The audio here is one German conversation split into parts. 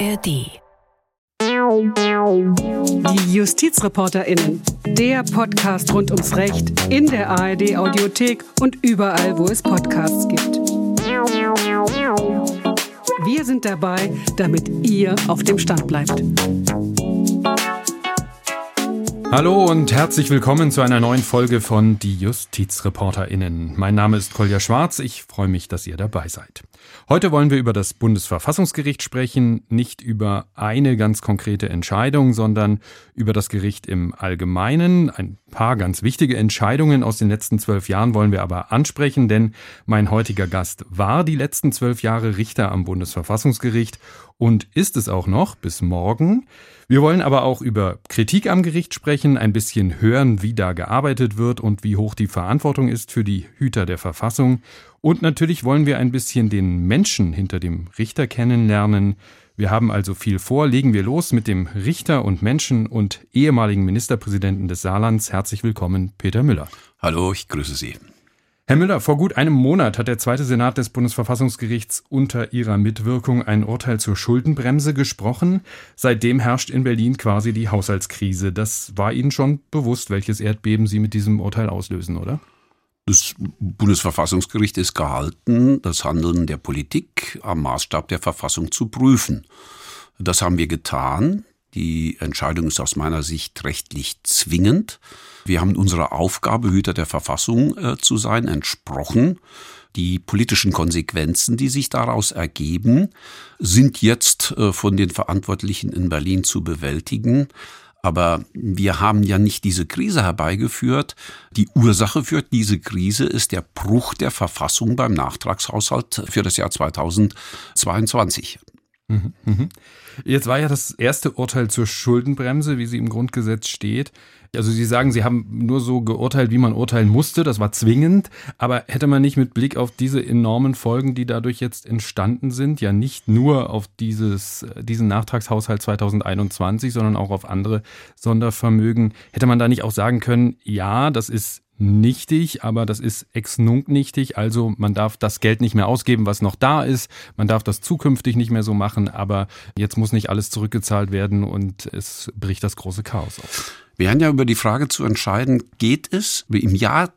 ARD. Die JustizreporterInnen. Der Podcast rund ums Recht in der ARD Audiothek und überall, wo es Podcasts gibt. Wir sind dabei, damit ihr auf dem Stand bleibt. Hallo und herzlich willkommen zu einer neuen Folge von Die JustizreporterInnen. Mein Name ist Kolja Schwarz. Ich freue mich, dass ihr dabei seid. Heute wollen wir über das Bundesverfassungsgericht sprechen, nicht über eine ganz konkrete Entscheidung, sondern über das Gericht im Allgemeinen. Ein paar ganz wichtige Entscheidungen aus den letzten zwölf Jahren wollen wir aber ansprechen, denn mein heutiger Gast war die letzten zwölf Jahre Richter am Bundesverfassungsgericht und ist es auch noch bis morgen. Wir wollen aber auch über Kritik am Gericht sprechen, ein bisschen hören, wie da gearbeitet wird und wie hoch die Verantwortung ist für die Hüter der Verfassung. Und natürlich wollen wir ein bisschen den Menschen hinter dem Richter kennenlernen. Wir haben also viel vor. Legen wir los mit dem Richter und Menschen und ehemaligen Ministerpräsidenten des Saarlands. Herzlich willkommen, Peter Müller. Hallo, ich grüße Sie. Herr Müller, vor gut einem Monat hat der zweite Senat des Bundesverfassungsgerichts unter Ihrer Mitwirkung ein Urteil zur Schuldenbremse gesprochen. Seitdem herrscht in Berlin quasi die Haushaltskrise. Das war Ihnen schon bewusst, welches Erdbeben Sie mit diesem Urteil auslösen, oder? Das Bundesverfassungsgericht ist gehalten, das Handeln der Politik am Maßstab der Verfassung zu prüfen. Das haben wir getan. Die Entscheidung ist aus meiner Sicht rechtlich zwingend. Wir haben unserer Aufgabe, Hüter der Verfassung äh, zu sein, entsprochen. Die politischen Konsequenzen, die sich daraus ergeben, sind jetzt äh, von den Verantwortlichen in Berlin zu bewältigen. Aber wir haben ja nicht diese Krise herbeigeführt. Die Ursache für diese Krise ist der Bruch der Verfassung beim Nachtragshaushalt für das Jahr 2022. Mhm, mhm. Jetzt war ja das erste Urteil zur Schuldenbremse, wie sie im Grundgesetz steht. Also Sie sagen, Sie haben nur so geurteilt, wie man urteilen musste, das war zwingend, aber hätte man nicht mit Blick auf diese enormen Folgen, die dadurch jetzt entstanden sind, ja nicht nur auf dieses, diesen Nachtragshaushalt 2021, sondern auch auf andere Sondervermögen, hätte man da nicht auch sagen können, ja, das ist nichtig, aber das ist ex nunc nichtig. Also man darf das Geld nicht mehr ausgeben, was noch da ist. Man darf das zukünftig nicht mehr so machen, aber jetzt muss nicht alles zurückgezahlt werden und es bricht das große Chaos auf. Wir haben ja über die Frage zu entscheiden, geht es im Jahr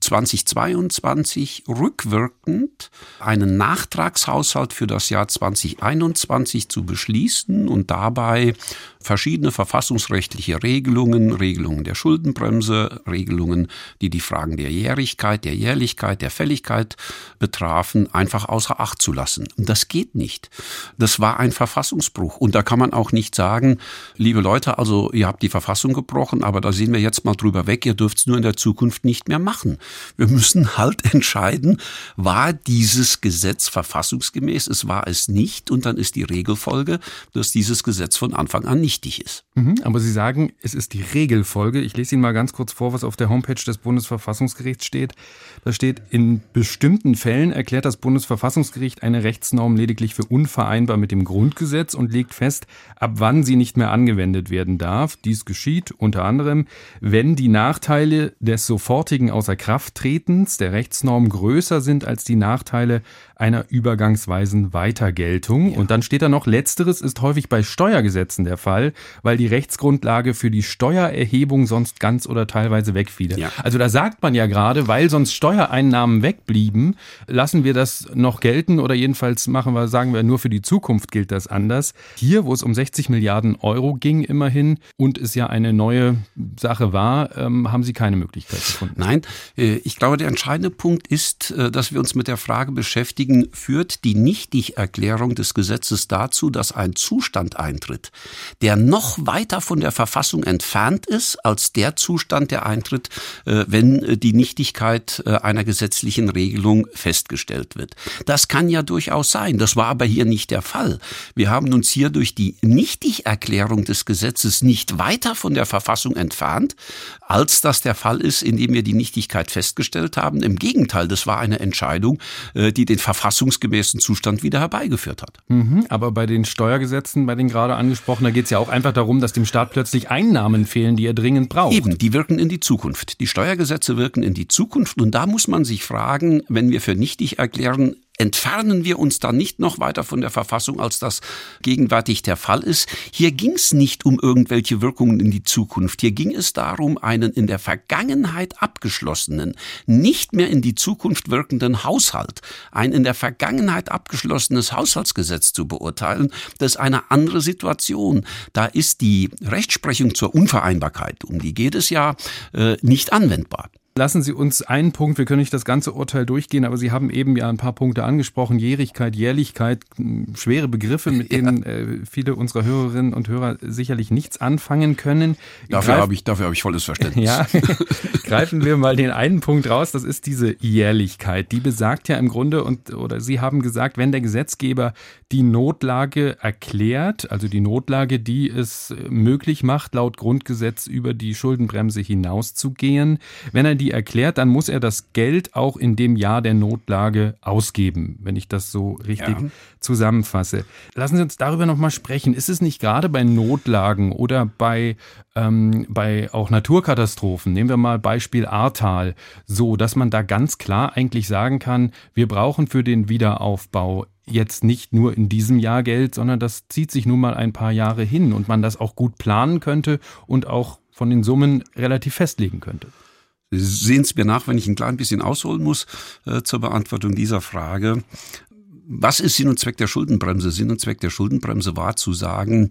2022 rückwirkend einen Nachtragshaushalt für das Jahr 2021 zu beschließen und dabei verschiedene verfassungsrechtliche Regelungen, Regelungen der Schuldenbremse, Regelungen, die die Fragen der Jährigkeit, der Jährlichkeit, der Fälligkeit betrafen, einfach außer Acht zu lassen. Und das geht nicht. Das war ein Verfassungsbruch. Und da kann man auch nicht sagen, liebe Leute, also ihr habt die Verfassung gebrochen, aber da sehen wir jetzt mal drüber weg, ihr dürft es nur in der Zukunft nicht mehr machen. Wir müssen halt entscheiden, war dieses Gesetz verfassungsgemäß, es war es nicht, und dann ist die Regelfolge, dass dieses Gesetz von Anfang an nicht wichtig ist. Mhm, aber Sie sagen, es ist die Regelfolge. Ich lese Ihnen mal ganz kurz vor, was auf der Homepage des Bundesverfassungsgerichts steht. Da steht, in bestimmten Fällen erklärt das Bundesverfassungsgericht eine Rechtsnorm lediglich für unvereinbar mit dem Grundgesetz und legt fest, ab wann sie nicht mehr angewendet werden darf. Dies geschieht unter anderem, wenn die Nachteile des sofortigen Außerkrafttretens der Rechtsnorm größer sind als die Nachteile einer übergangsweisen Weitergeltung. Ja. Und dann steht da noch, letzteres ist häufig bei Steuergesetzen der Fall, weil die Rechtsgrundlage für die Steuererhebung sonst ganz oder teilweise wegfiele. Ja. Also da sagt man ja gerade, weil sonst Steuereinnahmen wegblieben, lassen wir das noch gelten oder jedenfalls machen wir, sagen wir, nur für die Zukunft gilt das anders. Hier, wo es um 60 Milliarden Euro ging immerhin und es ja eine neue Sache war, ähm, haben Sie keine Möglichkeit gefunden. Nein, äh, ich glaube, der entscheidende Punkt ist, äh, dass wir uns mit der Frage beschäftigen, beschäftigen, führt die Nichtigerklärung des Gesetzes dazu, dass ein Zustand eintritt, der noch weiter von der Verfassung entfernt ist als der Zustand, der eintritt, äh, wenn äh, die Nichtigkeit äh, einer gesetzlichen Regelung festgestellt wird. Das kann ja durchaus sein. Das war aber hier nicht der Fall. Wir haben uns hier durch die Nichtigerklärung des Gesetzes nicht weiter von der Verfassung entfernt, als das der Fall ist, indem wir die Nichtigkeit festgestellt haben. Im Gegenteil, das war eine Entscheidung, die den verfassungsgemäßen Zustand wieder herbeigeführt hat. Mhm, aber bei den Steuergesetzen, bei den gerade angesprochenen, da geht es ja auch einfach darum, dass dem Staat plötzlich Einnahmen fehlen, die er dringend braucht. Eben, die wirken in die Zukunft. Die Steuergesetze wirken in die Zukunft und da muss man sich fragen, wenn wir für nichtig erklären, entfernen wir uns dann nicht noch weiter von der Verfassung, als das gegenwärtig der Fall ist. Hier ging es nicht um irgendwelche Wirkungen in die Zukunft. Hier ging es darum, einen in der Vergangenheit abgeschlossenen, nicht mehr in die Zukunft wirkenden Haushalt, ein in der Vergangenheit abgeschlossenes Haushaltsgesetz zu beurteilen. Das ist eine andere Situation. Da ist die Rechtsprechung zur Unvereinbarkeit, um die geht es ja, äh, nicht anwendbar. Lassen Sie uns einen Punkt, wir können nicht das ganze Urteil durchgehen, aber Sie haben eben ja ein paar Punkte angesprochen. Jährigkeit, Jährlichkeit, hm, schwere Begriffe, mit denen ja. äh, viele unserer Hörerinnen und Hörer sicherlich nichts anfangen können. Dafür habe ich, dafür habe ich volles Verständnis. Ja, greifen wir mal den einen Punkt raus, das ist diese Jährlichkeit. Die besagt ja im Grunde, und oder Sie haben gesagt, wenn der Gesetzgeber die Notlage erklärt, also die Notlage, die es möglich macht, laut Grundgesetz über die Schuldenbremse hinauszugehen, wenn er die die erklärt, dann muss er das Geld auch in dem Jahr der Notlage ausgeben, wenn ich das so richtig ja. zusammenfasse. Lassen Sie uns darüber nochmal sprechen. Ist es nicht gerade bei Notlagen oder bei, ähm, bei auch Naturkatastrophen, nehmen wir mal Beispiel Ahrtal, so, dass man da ganz klar eigentlich sagen kann, wir brauchen für den Wiederaufbau jetzt nicht nur in diesem Jahr Geld, sondern das zieht sich nun mal ein paar Jahre hin und man das auch gut planen könnte und auch von den Summen relativ festlegen könnte. Sehen es mir nach, wenn ich ein klein bisschen ausholen muss äh, zur Beantwortung dieser Frage. Was ist Sinn und Zweck der Schuldenbremse? Sinn und Zweck der Schuldenbremse war zu sagen,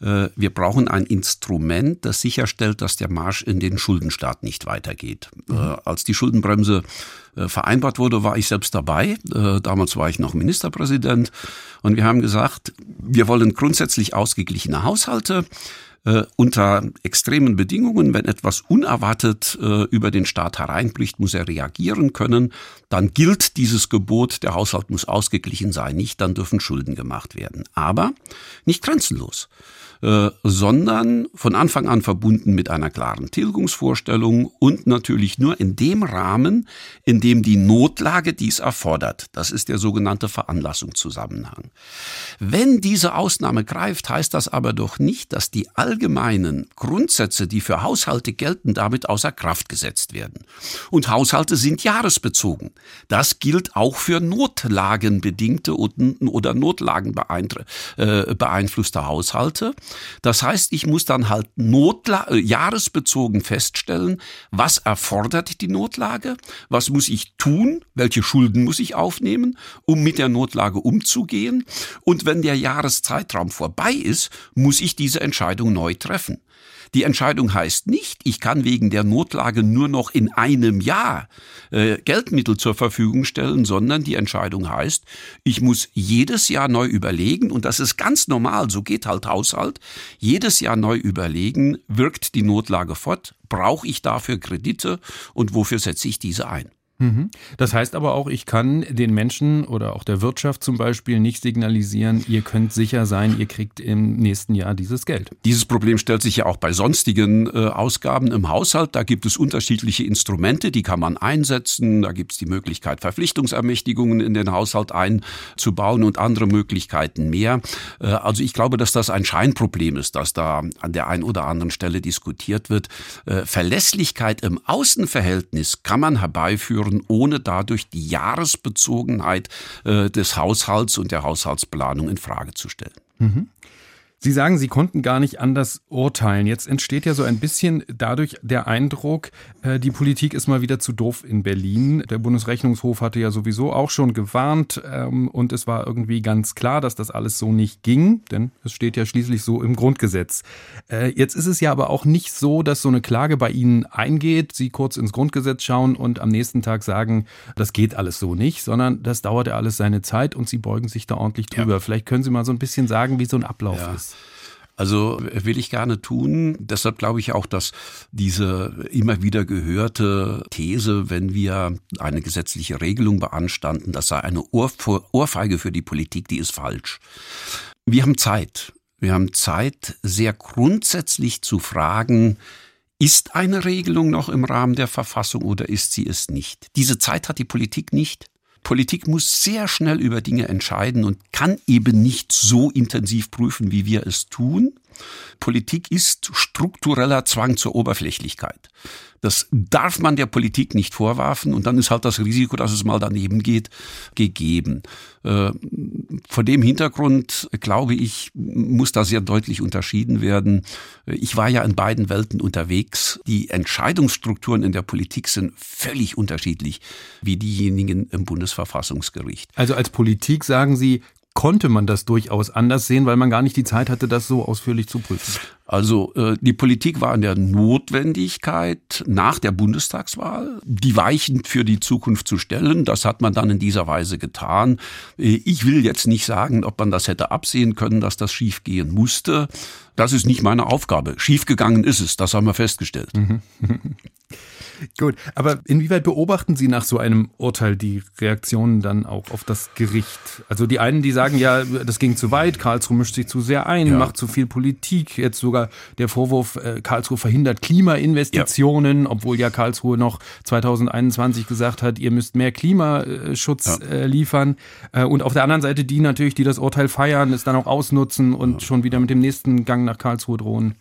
äh, wir brauchen ein Instrument, das sicherstellt, dass der Marsch in den Schuldenstaat nicht weitergeht. Mhm. Äh, als die Schuldenbremse äh, vereinbart wurde, war ich selbst dabei. Äh, damals war ich noch Ministerpräsident. Und wir haben gesagt, wir wollen grundsätzlich ausgeglichene Haushalte äh, unter extremen Bedingungen, wenn etwas unerwartet äh, über den Staat hereinbricht, muss er reagieren können. Dann gilt dieses Gebot, der Haushalt muss ausgeglichen sein, nicht, dann dürfen Schulden gemacht werden. Aber nicht grenzenlos. Äh, sondern von Anfang an verbunden mit einer klaren Tilgungsvorstellung und natürlich nur in dem Rahmen, in dem die Notlage dies erfordert. Das ist der sogenannte Veranlassungszusammenhang. Wenn diese Ausnahme greift, heißt das aber doch nicht, dass die allgemeinen Grundsätze, die für Haushalte gelten, damit außer Kraft gesetzt werden. Und Haushalte sind jahresbezogen. Das gilt auch für notlagenbedingte oder notlagenbeeinflusste Haushalte. Das heißt, ich muss dann halt Notla äh, jahresbezogen feststellen, was erfordert die Notlage, was muss ich tun, welche Schulden muss ich aufnehmen, um mit der Notlage umzugehen. Und wenn der Jahreszeitraum vorbei ist, muss ich diese Entscheidung neu treffen. Die Entscheidung heißt nicht, ich kann wegen der Notlage nur noch in einem Jahr äh, Geldmittel zur Verfügung stellen, sondern die Entscheidung heißt, ich muss jedes Jahr neu überlegen, und das ist ganz normal, so geht halt Haushalt, jedes Jahr neu überlegen, wirkt die Notlage fort, brauche ich dafür Kredite und wofür setze ich diese ein. Mhm. Das heißt aber auch, ich kann den Menschen oder auch der Wirtschaft zum Beispiel nicht signalisieren, ihr könnt sicher sein, ihr kriegt im nächsten Jahr dieses Geld. Dieses Problem stellt sich ja auch bei sonstigen äh, Ausgaben im Haushalt. Da gibt es unterschiedliche Instrumente, die kann man einsetzen. Da gibt es die Möglichkeit, Verpflichtungsermächtigungen in den Haushalt einzubauen und andere Möglichkeiten mehr. Äh, also ich glaube, dass das ein Scheinproblem ist, das da an der einen oder anderen Stelle diskutiert wird. Äh, Verlässlichkeit im Außenverhältnis kann man herbeiführen führen, ohne dadurch die Jahresbezogenheit äh, des Haushalts und der Haushaltsplanung in Frage zu stellen. Mhm. Sie sagen, Sie konnten gar nicht anders urteilen. Jetzt entsteht ja so ein bisschen dadurch der Eindruck, äh, die Politik ist mal wieder zu doof in Berlin. Der Bundesrechnungshof hatte ja sowieso auch schon gewarnt ähm, und es war irgendwie ganz klar, dass das alles so nicht ging, denn es steht ja schließlich so im Grundgesetz. Äh, jetzt ist es ja aber auch nicht so, dass so eine Klage bei Ihnen eingeht, Sie kurz ins Grundgesetz schauen und am nächsten Tag sagen, das geht alles so nicht, sondern das dauert ja alles seine Zeit und Sie beugen sich da ordentlich drüber. Ja. Vielleicht können Sie mal so ein bisschen sagen, wie so ein Ablauf ja. ist. Also will ich gerne tun. Deshalb glaube ich auch, dass diese immer wieder gehörte These, wenn wir eine gesetzliche Regelung beanstanden, das sei eine Ohrfeige für die Politik, die ist falsch. Wir haben Zeit. Wir haben Zeit, sehr grundsätzlich zu fragen, ist eine Regelung noch im Rahmen der Verfassung oder ist sie es nicht? Diese Zeit hat die Politik nicht. Politik muss sehr schnell über Dinge entscheiden und kann eben nicht so intensiv prüfen, wie wir es tun. Politik ist struktureller Zwang zur Oberflächlichkeit. Das darf man der Politik nicht vorwerfen und dann ist halt das Risiko, dass es mal daneben geht, gegeben. Äh, vor dem Hintergrund, glaube ich, muss da sehr deutlich unterschieden werden. Ich war ja in beiden Welten unterwegs. Die Entscheidungsstrukturen in der Politik sind völlig unterschiedlich wie diejenigen im Bundesverfassungsgericht. Also als Politik sagen Sie, konnte man das durchaus anders sehen, weil man gar nicht die Zeit hatte, das so ausführlich zu prüfen. Also äh, die Politik war in der Notwendigkeit nach der Bundestagswahl, die Weichen für die Zukunft zu stellen. Das hat man dann in dieser Weise getan. Äh, ich will jetzt nicht sagen, ob man das hätte absehen können, dass das schiefgehen musste. Das ist nicht meine Aufgabe. Schiefgegangen ist es, das haben wir festgestellt. Gut, aber inwieweit beobachten Sie nach so einem Urteil die Reaktionen dann auch auf das Gericht? Also die einen, die sagen ja, das ging zu weit, Karlsruhe mischt sich zu sehr ein, ja. macht zu viel Politik. Jetzt sogar der Vorwurf, äh, Karlsruhe verhindert Klimainvestitionen, ja. obwohl ja Karlsruhe noch 2021 gesagt hat, ihr müsst mehr Klimaschutz ja. Äh, liefern. Äh, und auf der anderen Seite die natürlich, die das Urteil feiern, es dann auch ausnutzen und schon wieder mit dem nächsten Gang nach Karlsruhe drohen.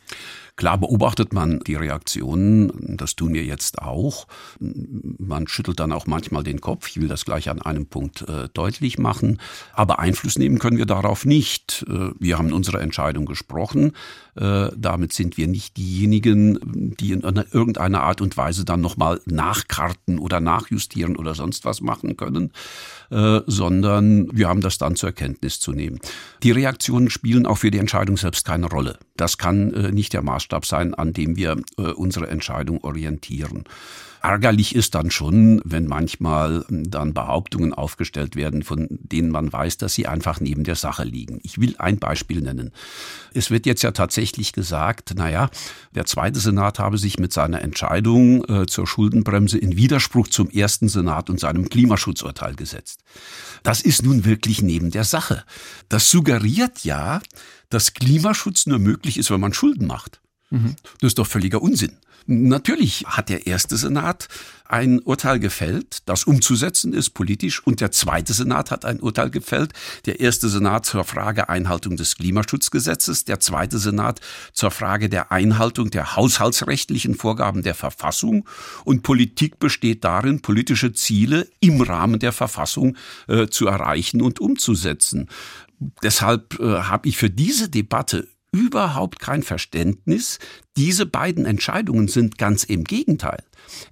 Klar beobachtet man die Reaktionen, das tun wir jetzt auch. Man schüttelt dann auch manchmal den Kopf. Ich will das gleich an einem Punkt äh, deutlich machen. Aber Einfluss nehmen können wir darauf nicht. Äh, wir haben unsere Entscheidung gesprochen. Äh, damit sind wir nicht diejenigen, die in irgendeiner Art und Weise dann nochmal nachkarten oder nachjustieren oder sonst was machen können, äh, sondern wir haben das dann zur Kenntnis zu nehmen. Die Reaktionen spielen auch für die Entscheidung selbst keine Rolle. Das kann äh, nicht der Maßstab sein, an dem wir unsere Entscheidung orientieren. Ärgerlich ist dann schon, wenn manchmal dann Behauptungen aufgestellt werden, von denen man weiß, dass sie einfach neben der Sache liegen. Ich will ein Beispiel nennen. Es wird jetzt ja tatsächlich gesagt, naja, der zweite Senat habe sich mit seiner Entscheidung äh, zur Schuldenbremse in Widerspruch zum ersten Senat und seinem Klimaschutzurteil gesetzt. Das ist nun wirklich neben der Sache. Das suggeriert ja, dass Klimaschutz nur möglich ist, wenn man Schulden macht. Mhm. Das ist doch völliger Unsinn. Natürlich hat der erste Senat ein Urteil gefällt, das umzusetzen ist politisch, und der zweite Senat hat ein Urteil gefällt. Der erste Senat zur Frage Einhaltung des Klimaschutzgesetzes, der zweite Senat zur Frage der Einhaltung der haushaltsrechtlichen Vorgaben der Verfassung. Und Politik besteht darin, politische Ziele im Rahmen der Verfassung äh, zu erreichen und umzusetzen. Deshalb äh, habe ich für diese Debatte überhaupt kein Verständnis. Diese beiden Entscheidungen sind ganz im Gegenteil.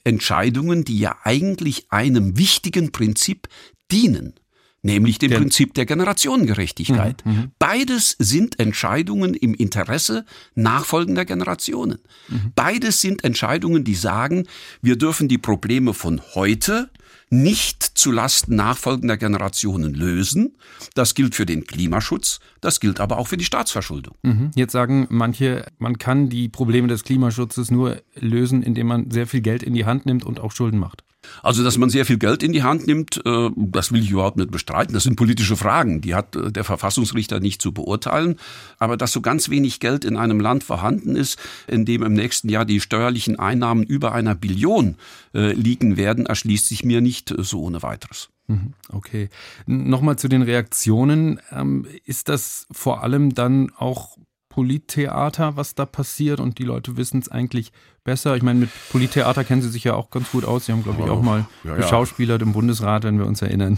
Entscheidungen, die ja eigentlich einem wichtigen Prinzip dienen, nämlich dem Prinzip der Generationengerechtigkeit. Mhm, mhm, Beides sind Entscheidungen im Interesse nachfolgender Generationen. Mhm. Beides sind Entscheidungen, die sagen, wir dürfen die Probleme von heute nicht zu Lasten nachfolgender Generationen lösen. Das gilt für den Klimaschutz, das gilt aber auch für die Staatsverschuldung. Mhm. Jetzt sagen manche, man kann die Probleme des Klimaschutzes nur lösen, indem man sehr viel Geld in die Hand nimmt und auch Schulden macht. Also, dass man sehr viel Geld in die Hand nimmt, äh, das will ich überhaupt nicht bestreiten. Das sind politische Fragen, die hat äh, der Verfassungsrichter nicht zu beurteilen. Aber dass so ganz wenig Geld in einem Land vorhanden ist, in dem im nächsten Jahr die steuerlichen Einnahmen über einer Billion äh, liegen werden, erschließt sich mir nicht so ohne weiteres. Mhm, okay. Nochmal zu den Reaktionen. Ähm, ist das vor allem dann auch Polittheater, was da passiert und die Leute wissen es eigentlich besser. Ich meine, mit Polittheater kennen sie sich ja auch ganz gut aus. Sie haben, glaube ich, auch mal ja, geschauspielert im Bundesrat, wenn wir uns erinnern.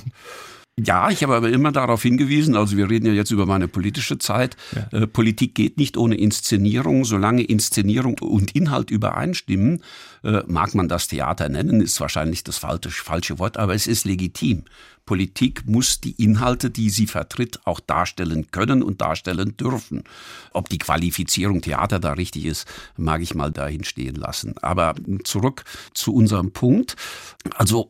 Ja, ich habe aber immer darauf hingewiesen, also wir reden ja jetzt über meine politische Zeit, ja. äh, Politik geht nicht ohne Inszenierung. Solange Inszenierung und Inhalt übereinstimmen, äh, mag man das Theater nennen, ist wahrscheinlich das falsche, falsche Wort, aber es ist legitim. Politik muss die Inhalte, die sie vertritt, auch darstellen können und darstellen dürfen. Ob die Qualifizierung Theater da richtig ist, mag ich mal dahin stehen lassen. Aber zurück zu unserem Punkt. Also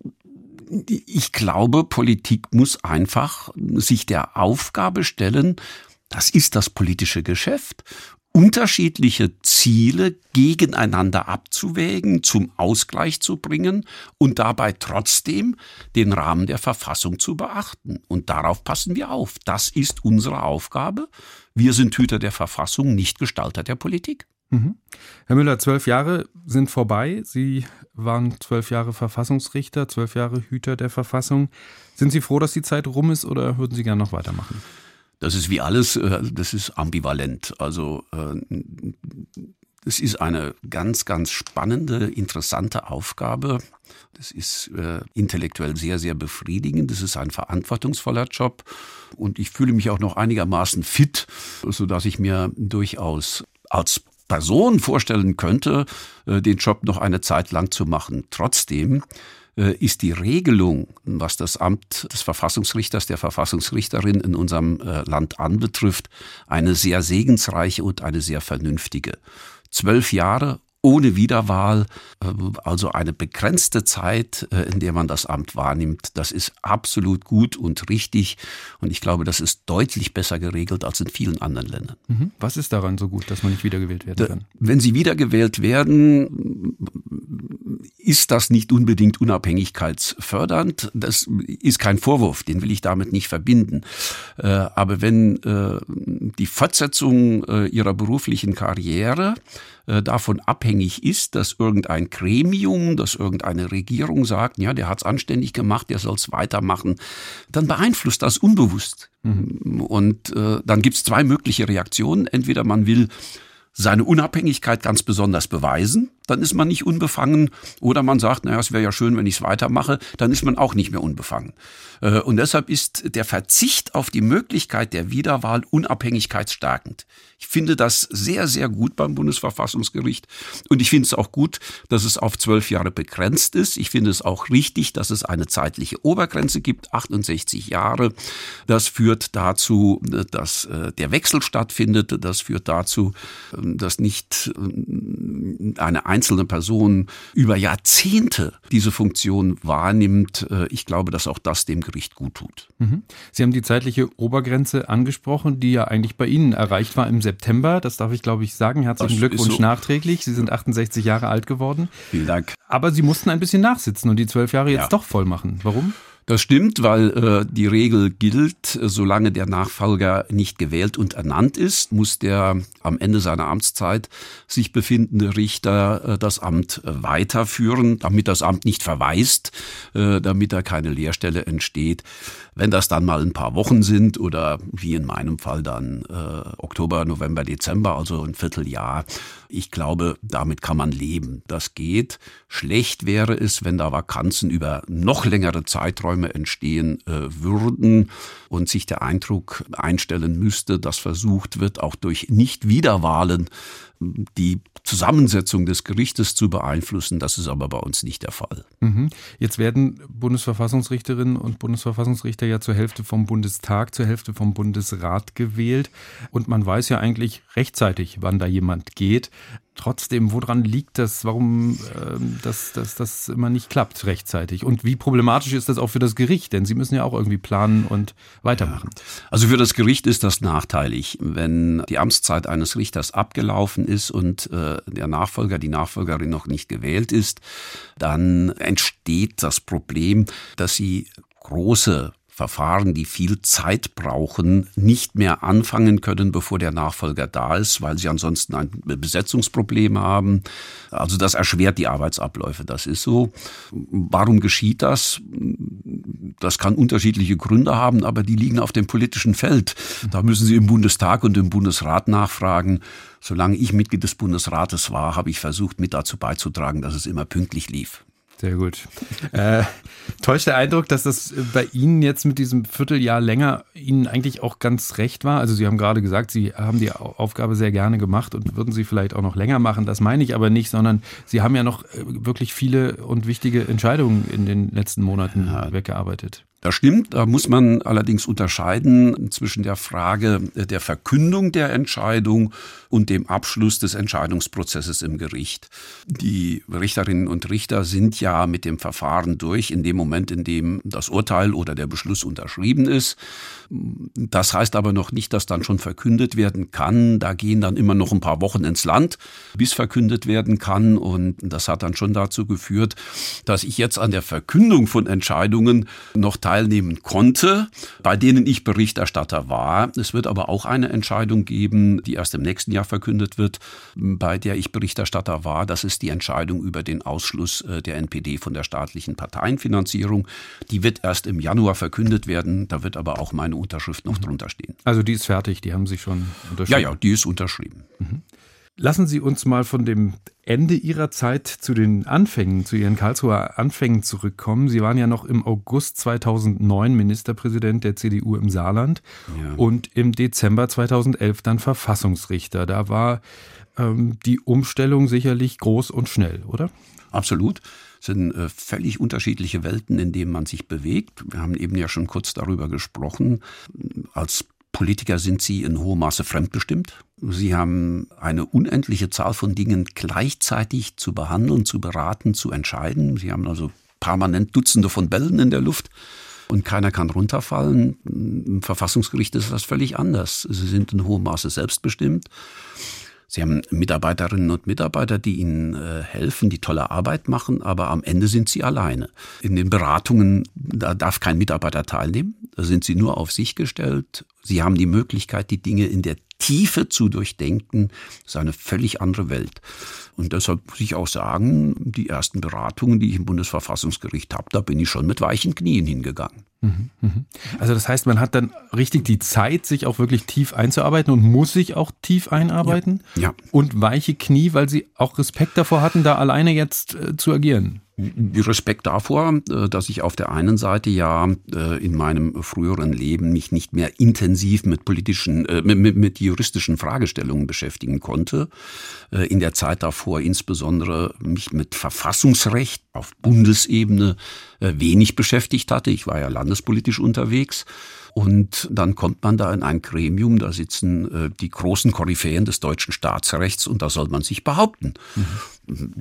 ich glaube, Politik muss einfach sich der Aufgabe stellen, das ist das politische Geschäft unterschiedliche Ziele gegeneinander abzuwägen, zum Ausgleich zu bringen und dabei trotzdem den Rahmen der Verfassung zu beachten. Und darauf passen wir auf. Das ist unsere Aufgabe. Wir sind Hüter der Verfassung, nicht Gestalter der Politik. Mhm. Herr Müller, zwölf Jahre sind vorbei. Sie waren zwölf Jahre Verfassungsrichter, zwölf Jahre Hüter der Verfassung. Sind Sie froh, dass die Zeit rum ist oder würden Sie gerne noch weitermachen? Das ist wie alles, äh, das ist ambivalent. Also äh, es ist eine ganz, ganz spannende, interessante Aufgabe. Das ist äh, intellektuell sehr, sehr befriedigend. Das ist ein verantwortungsvoller Job. Und ich fühle mich auch noch einigermaßen fit, sodass ich mir durchaus als Person vorstellen könnte, den Job noch eine Zeit lang zu machen. Trotzdem äh, ist die Regelung, was das Amt des Verfassungsrichters, der Verfassungsrichterin in unserem äh, Land anbetrifft, eine sehr segensreiche und eine sehr vernünftige. Zwölf Jahre ohne Wiederwahl, äh, also eine begrenzte Zeit, äh, in der man das Amt wahrnimmt. Das ist absolut gut und richtig. Und ich glaube, das ist deutlich besser geregelt als in vielen anderen Ländern. Mhm. Was ist daran so gut, dass man nicht wiedergewählt werden kann? Wenn Sie wiedergewählt werden, ist das nicht unbedingt unabhängigkeitsfördernd. Das ist kein Vorwurf, den will ich damit nicht verbinden. Äh, aber wenn die Fortsetzung Ihrer beruflichen Karriere davon abhängig ist, dass irgendein Gremium, dass irgendeine Regierung sagt, ja, der hat's anständig gemacht, der soll's weitermachen, dann beeinflusst das unbewusst. Mhm. Und äh, dann gibt's zwei mögliche Reaktionen. Entweder man will seine Unabhängigkeit ganz besonders beweisen, dann ist man nicht unbefangen. Oder man sagt, naja, es wäre ja schön, wenn ich es weitermache, dann ist man auch nicht mehr unbefangen. Äh, und deshalb ist der Verzicht auf die Möglichkeit der Wiederwahl unabhängigkeitsstärkend. Ich finde das sehr, sehr gut beim Bundesverfassungsgericht. Und ich finde es auch gut, dass es auf zwölf Jahre begrenzt ist. Ich finde es auch richtig, dass es eine zeitliche Obergrenze gibt, 68 Jahre. Das führt dazu, dass äh, der Wechsel stattfindet. Das führt dazu, ähm, dass nicht ähm, eine einzelne Person über Jahrzehnte diese Funktion wahrnimmt. Äh, ich glaube, dass auch das dem Gericht gut tut. Mhm. Sie haben die zeitliche Obergrenze angesprochen, die ja eigentlich bei Ihnen erreicht war im September. Das darf ich, glaube ich, sagen. Herzlichen das Glückwunsch so. nachträglich. Sie sind 68 Jahre alt geworden. Vielen Dank. Aber Sie mussten ein bisschen nachsitzen und die zwölf Jahre jetzt ja. doch voll machen. Warum? Das stimmt, weil äh, die Regel gilt, solange der Nachfolger nicht gewählt und ernannt ist, muss der am Ende seiner Amtszeit sich befindende Richter äh, das Amt äh, weiterführen, damit das Amt nicht verweist, äh, damit da keine Leerstelle entsteht. Wenn das dann mal ein paar Wochen sind oder wie in meinem Fall dann äh, Oktober, November, Dezember, also ein Vierteljahr, ich glaube, damit kann man leben. Das geht. Schlecht wäre es, wenn da Vakanzen über noch längere Zeiträume entstehen äh, würden und sich der Eindruck einstellen müsste, dass versucht wird, auch durch Nicht-Wiederwahlen die Zusammensetzung des Gerichtes zu beeinflussen. Das ist aber bei uns nicht der Fall. Mhm. Jetzt werden Bundesverfassungsrichterinnen und Bundesverfassungsrichter ja zur Hälfte vom Bundestag, zur Hälfte vom Bundesrat gewählt. Und man weiß ja eigentlich rechtzeitig, wann da jemand geht. Trotzdem, woran liegt das? Warum ähm, das, das, das immer nicht klappt rechtzeitig? Und wie problematisch ist das auch für das Gericht? Denn Sie müssen ja auch irgendwie planen und weitermachen. Ja. Also für das Gericht ist das nachteilig. Wenn die Amtszeit eines Richters abgelaufen ist und äh, der Nachfolger, die Nachfolgerin noch nicht gewählt ist, dann entsteht das Problem, dass sie große Verfahren, die viel Zeit brauchen, nicht mehr anfangen können, bevor der Nachfolger da ist, weil sie ansonsten ein Besetzungsproblem haben. Also das erschwert die Arbeitsabläufe, das ist so. Warum geschieht das? Das kann unterschiedliche Gründe haben, aber die liegen auf dem politischen Feld. Da müssen Sie im Bundestag und im Bundesrat nachfragen. Solange ich Mitglied des Bundesrates war, habe ich versucht, mit dazu beizutragen, dass es immer pünktlich lief. Sehr gut. Äh, täuscht der Eindruck, dass das bei Ihnen jetzt mit diesem Vierteljahr länger Ihnen eigentlich auch ganz recht war? Also Sie haben gerade gesagt, Sie haben die Aufgabe sehr gerne gemacht und würden sie vielleicht auch noch länger machen. Das meine ich aber nicht, sondern Sie haben ja noch äh, wirklich viele und wichtige Entscheidungen in den letzten Monaten ja. weggearbeitet. Das stimmt, da muss man allerdings unterscheiden zwischen der Frage der Verkündung der Entscheidung und dem Abschluss des Entscheidungsprozesses im Gericht. Die Richterinnen und Richter sind ja mit dem Verfahren durch in dem Moment, in dem das Urteil oder der Beschluss unterschrieben ist. Das heißt aber noch nicht, dass dann schon verkündet werden kann. Da gehen dann immer noch ein paar Wochen ins Land, bis verkündet werden kann. Und das hat dann schon dazu geführt, dass ich jetzt an der Verkündung von Entscheidungen noch teilnehmen konnte, bei denen ich Berichterstatter war. Es wird aber auch eine Entscheidung geben, die erst im nächsten Jahr verkündet wird, bei der ich Berichterstatter war. Das ist die Entscheidung über den Ausschluss äh, der NPD von der staatlichen Parteienfinanzierung. Die wird erst im Januar verkündet werden. Da wird aber auch meine Unterschrift noch mhm. drunter stehen. Also die ist fertig, die haben Sie schon unterschrieben? Ja, ja, die ist unterschrieben. Mhm. Lassen Sie uns mal von dem Ende Ihrer Zeit zu den Anfängen, zu Ihren Karlsruher Anfängen zurückkommen. Sie waren ja noch im August 2009 Ministerpräsident der CDU im Saarland ja. und im Dezember 2011 dann Verfassungsrichter. Da war ähm, die Umstellung sicherlich groß und schnell, oder? Absolut sind äh, völlig unterschiedliche Welten, in denen man sich bewegt. Wir haben eben ja schon kurz darüber gesprochen. Als Politiker sind sie in hohem Maße fremdbestimmt. Sie haben eine unendliche Zahl von Dingen gleichzeitig zu behandeln, zu beraten, zu entscheiden. Sie haben also permanent Dutzende von Bällen in der Luft und keiner kann runterfallen. Im Verfassungsgericht ist das völlig anders. Sie sind in hohem Maße selbstbestimmt. Sie haben Mitarbeiterinnen und Mitarbeiter, die Ihnen äh, helfen, die tolle Arbeit machen, aber am Ende sind Sie alleine. In den Beratungen, da darf kein Mitarbeiter teilnehmen, da sind Sie nur auf sich gestellt. Sie haben die Möglichkeit, die Dinge in der Tiefe zu durchdenken. Das ist eine völlig andere Welt. Und deshalb muss ich auch sagen, die ersten Beratungen, die ich im Bundesverfassungsgericht habe, da bin ich schon mit weichen Knien hingegangen. Mhm, mhm. Also das heißt, man hat dann richtig die Zeit, sich auch wirklich tief einzuarbeiten und muss sich auch tief einarbeiten. Ja. ja. Und weiche Knie, weil sie auch Respekt davor hatten, da alleine jetzt äh, zu agieren. Respekt davor, äh, dass ich auf der einen Seite ja äh, in meinem früheren Leben mich nicht mehr intensiv mit politischen, äh, mit, mit juristischen Fragestellungen beschäftigen konnte. In der Zeit davor insbesondere mich mit Verfassungsrecht auf Bundesebene wenig beschäftigt hatte. Ich war ja landespolitisch unterwegs und dann kommt man da in ein Gremium, da sitzen äh, die großen Koryphäen des deutschen Staatsrechts und da soll man sich behaupten. Mhm.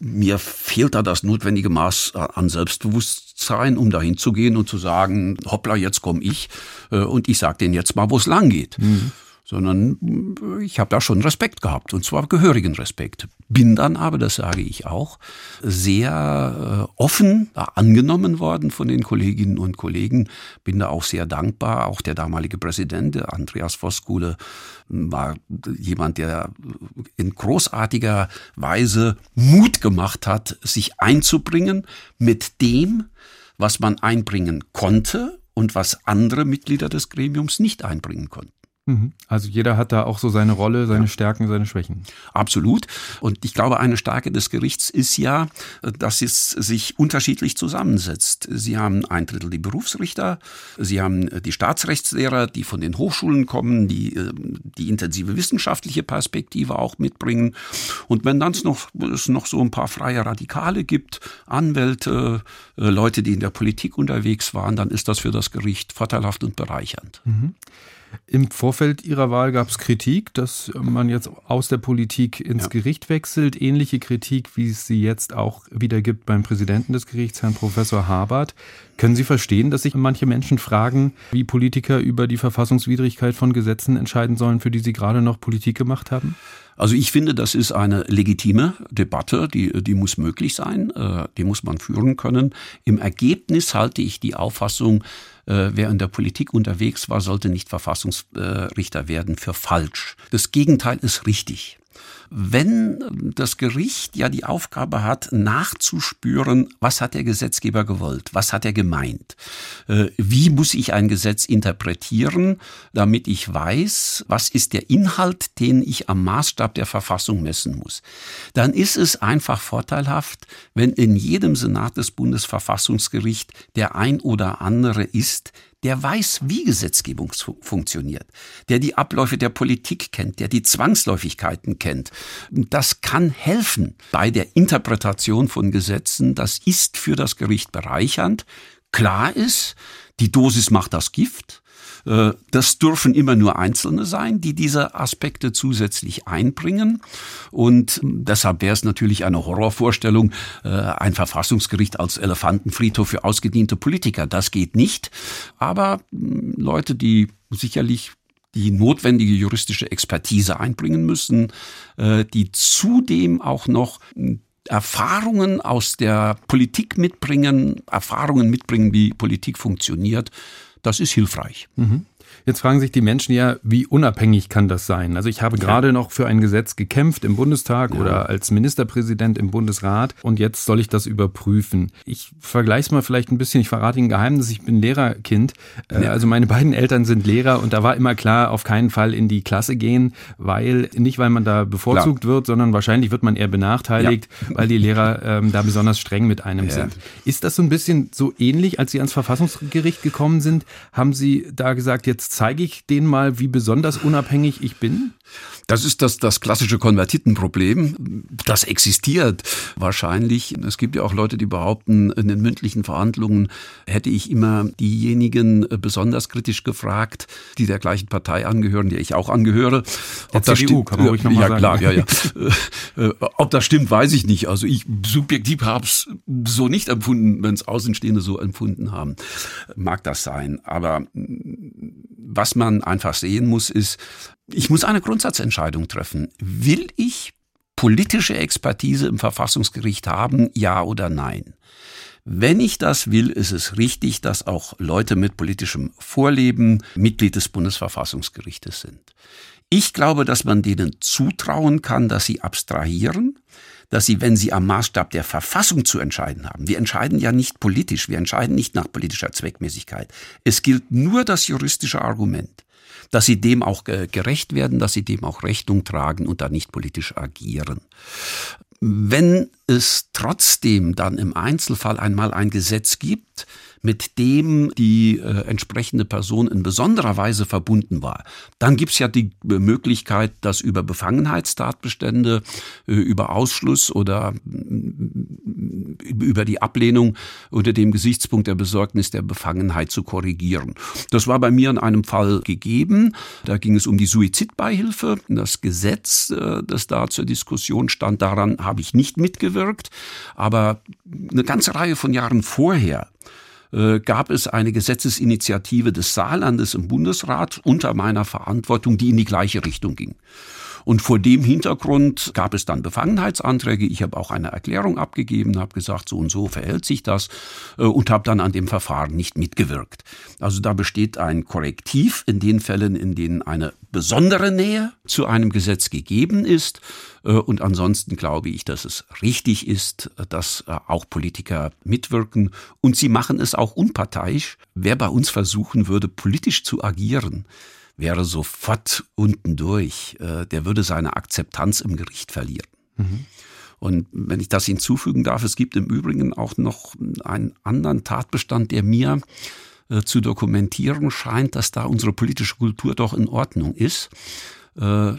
Mir fehlt da das notwendige Maß an Selbstbewusstsein, um dahin zu gehen und zu sagen, hoppla, jetzt komme ich äh, und ich sage denen jetzt mal, wo es lang geht. Mhm sondern ich habe da schon Respekt gehabt und zwar gehörigen Respekt. Bin dann aber, das sage ich auch, sehr äh, offen angenommen worden von den Kolleginnen und Kollegen. Bin da auch sehr dankbar. Auch der damalige Präsident, der Andreas Voskuhle, war jemand, der in großartiger Weise Mut gemacht hat, sich einzubringen mit dem, was man einbringen konnte und was andere Mitglieder des Gremiums nicht einbringen konnten. Mhm. Also jeder hat da auch so seine Rolle, seine ja. Stärken, seine Schwächen. Absolut. Und ich glaube, eine Stärke des Gerichts ist ja, dass es sich unterschiedlich zusammensetzt. Sie haben ein Drittel die Berufsrichter, Sie haben die Staatsrechtslehrer, die von den Hochschulen kommen, die äh, die intensive wissenschaftliche Perspektive auch mitbringen. Und wenn dann noch, es noch so ein paar freie Radikale gibt, Anwälte, äh, Leute, die in der Politik unterwegs waren, dann ist das für das Gericht vorteilhaft und bereichernd. Mhm. Im Vorfeld Ihrer Wahl gab es Kritik, dass man jetzt aus der Politik ins ja. Gericht wechselt. Ähnliche Kritik, wie es sie jetzt auch wieder gibt beim Präsidenten des Gerichts, Herrn Professor Habert. Können Sie verstehen, dass sich manche Menschen fragen, wie Politiker über die Verfassungswidrigkeit von Gesetzen entscheiden sollen, für die sie gerade noch Politik gemacht haben? Also ich finde, das ist eine legitime Debatte, die, die muss möglich sein, äh, die muss man führen können. Im Ergebnis halte ich die Auffassung, wer in der Politik unterwegs war, sollte nicht Verfassungsrichter werden für falsch. Das Gegenteil ist richtig. Wenn das Gericht ja die Aufgabe hat, nachzuspüren, was hat der Gesetzgeber gewollt, was hat er gemeint, äh, wie muss ich ein Gesetz interpretieren, damit ich weiß, was ist der Inhalt, den ich am Maßstab der Verfassung messen muss, dann ist es einfach vorteilhaft, wenn in jedem Senat des Bundesverfassungsgerichts der ein oder andere ist, der weiß, wie Gesetzgebung funktioniert, der die Abläufe der Politik kennt, der die Zwangsläufigkeiten kennt. Das kann helfen bei der Interpretation von Gesetzen. Das ist für das Gericht bereichernd. Klar ist, die Dosis macht das Gift. Äh, das dürfen immer nur Einzelne sein, die diese Aspekte zusätzlich einbringen. Und deshalb wäre es natürlich eine Horrorvorstellung, äh, ein Verfassungsgericht als Elefantenfriedhof für ausgediente Politiker. Das geht nicht. Aber hm, Leute, die sicherlich die notwendige juristische Expertise einbringen müssen, äh, die zudem auch noch Erfahrungen aus der Politik mitbringen, Erfahrungen mitbringen, wie Politik funktioniert, das ist hilfreich. Mhm. Jetzt fragen sich die Menschen ja, wie unabhängig kann das sein? Also ich habe ja. gerade noch für ein Gesetz gekämpft im Bundestag ja. oder als Ministerpräsident im Bundesrat und jetzt soll ich das überprüfen. Ich vergleiche es mal vielleicht ein bisschen, ich verrate Ihnen ein Geheimnis, ich bin Lehrerkind. Äh, ja. Also meine beiden Eltern sind Lehrer und da war immer klar, auf keinen Fall in die Klasse gehen, weil nicht weil man da bevorzugt klar. wird, sondern wahrscheinlich wird man eher benachteiligt, weil die Lehrer ähm, da besonders streng mit einem sind. Ist das so ein bisschen so ähnlich, als Sie ans Verfassungsgericht gekommen sind? Haben Sie da gesagt, jetzt zeige ich denen mal, wie besonders unabhängig ich bin? Das ist das, das klassische Konvertitenproblem. Das existiert wahrscheinlich. Es gibt ja auch Leute, die behaupten, in den mündlichen Verhandlungen hätte ich immer diejenigen besonders kritisch gefragt, die der gleichen Partei angehören, die ich auch angehöre. Ob der das CDU, kann man ruhig nochmal ja, sagen. Klar, ja, ja. Äh, äh, ob das stimmt, weiß ich nicht. Also ich subjektiv habe es so nicht empfunden, wenn es Außenstehende so empfunden haben. Mag das sein. Aber was man einfach sehen muss, ist, ich muss eine Grundsatzentscheidung treffen. Will ich politische Expertise im Verfassungsgericht haben, ja oder nein? Wenn ich das will, ist es richtig, dass auch Leute mit politischem Vorleben Mitglied des Bundesverfassungsgerichtes sind. Ich glaube, dass man denen zutrauen kann, dass sie abstrahieren, dass sie, wenn sie am Maßstab der Verfassung zu entscheiden haben, wir entscheiden ja nicht politisch, wir entscheiden nicht nach politischer Zweckmäßigkeit. Es gilt nur das juristische Argument, dass sie dem auch gerecht werden, dass sie dem auch Rechnung tragen und da nicht politisch agieren. Wenn es trotzdem dann im Einzelfall einmal ein Gesetz gibt, mit dem die äh, entsprechende Person in besonderer Weise verbunden war. Dann gibt's ja die Möglichkeit, dass über Befangenheitstatbestände, äh, über Ausschluss oder über die Ablehnung unter dem Gesichtspunkt der Besorgnis der Befangenheit zu korrigieren. Das war bei mir in einem Fall gegeben. Da ging es um die Suizidbeihilfe. Das Gesetz, äh, das da zur Diskussion stand, daran habe ich nicht mitgewirkt. Aber eine ganze Reihe von Jahren vorher äh, gab es eine Gesetzesinitiative des Saarlandes im Bundesrat unter meiner Verantwortung, die in die gleiche Richtung ging. Und vor dem Hintergrund gab es dann Befangenheitsanträge. Ich habe auch eine Erklärung abgegeben, habe gesagt, so und so verhält sich das äh, und habe dann an dem Verfahren nicht mitgewirkt. Also da besteht ein Korrektiv in den Fällen, in denen eine besondere Nähe zu einem Gesetz gegeben ist. Äh, und ansonsten glaube ich, dass es richtig ist, dass äh, auch Politiker mitwirken. Und sie machen es auch unparteiisch. Wer bei uns versuchen würde, politisch zu agieren, wäre sofort unten durch. Äh, der würde seine Akzeptanz im Gericht verlieren. Mhm. Und wenn ich das hinzufügen darf, es gibt im Übrigen auch noch einen anderen Tatbestand, der mir äh, zu dokumentieren scheint, dass da unsere politische Kultur doch in Ordnung ist. Äh,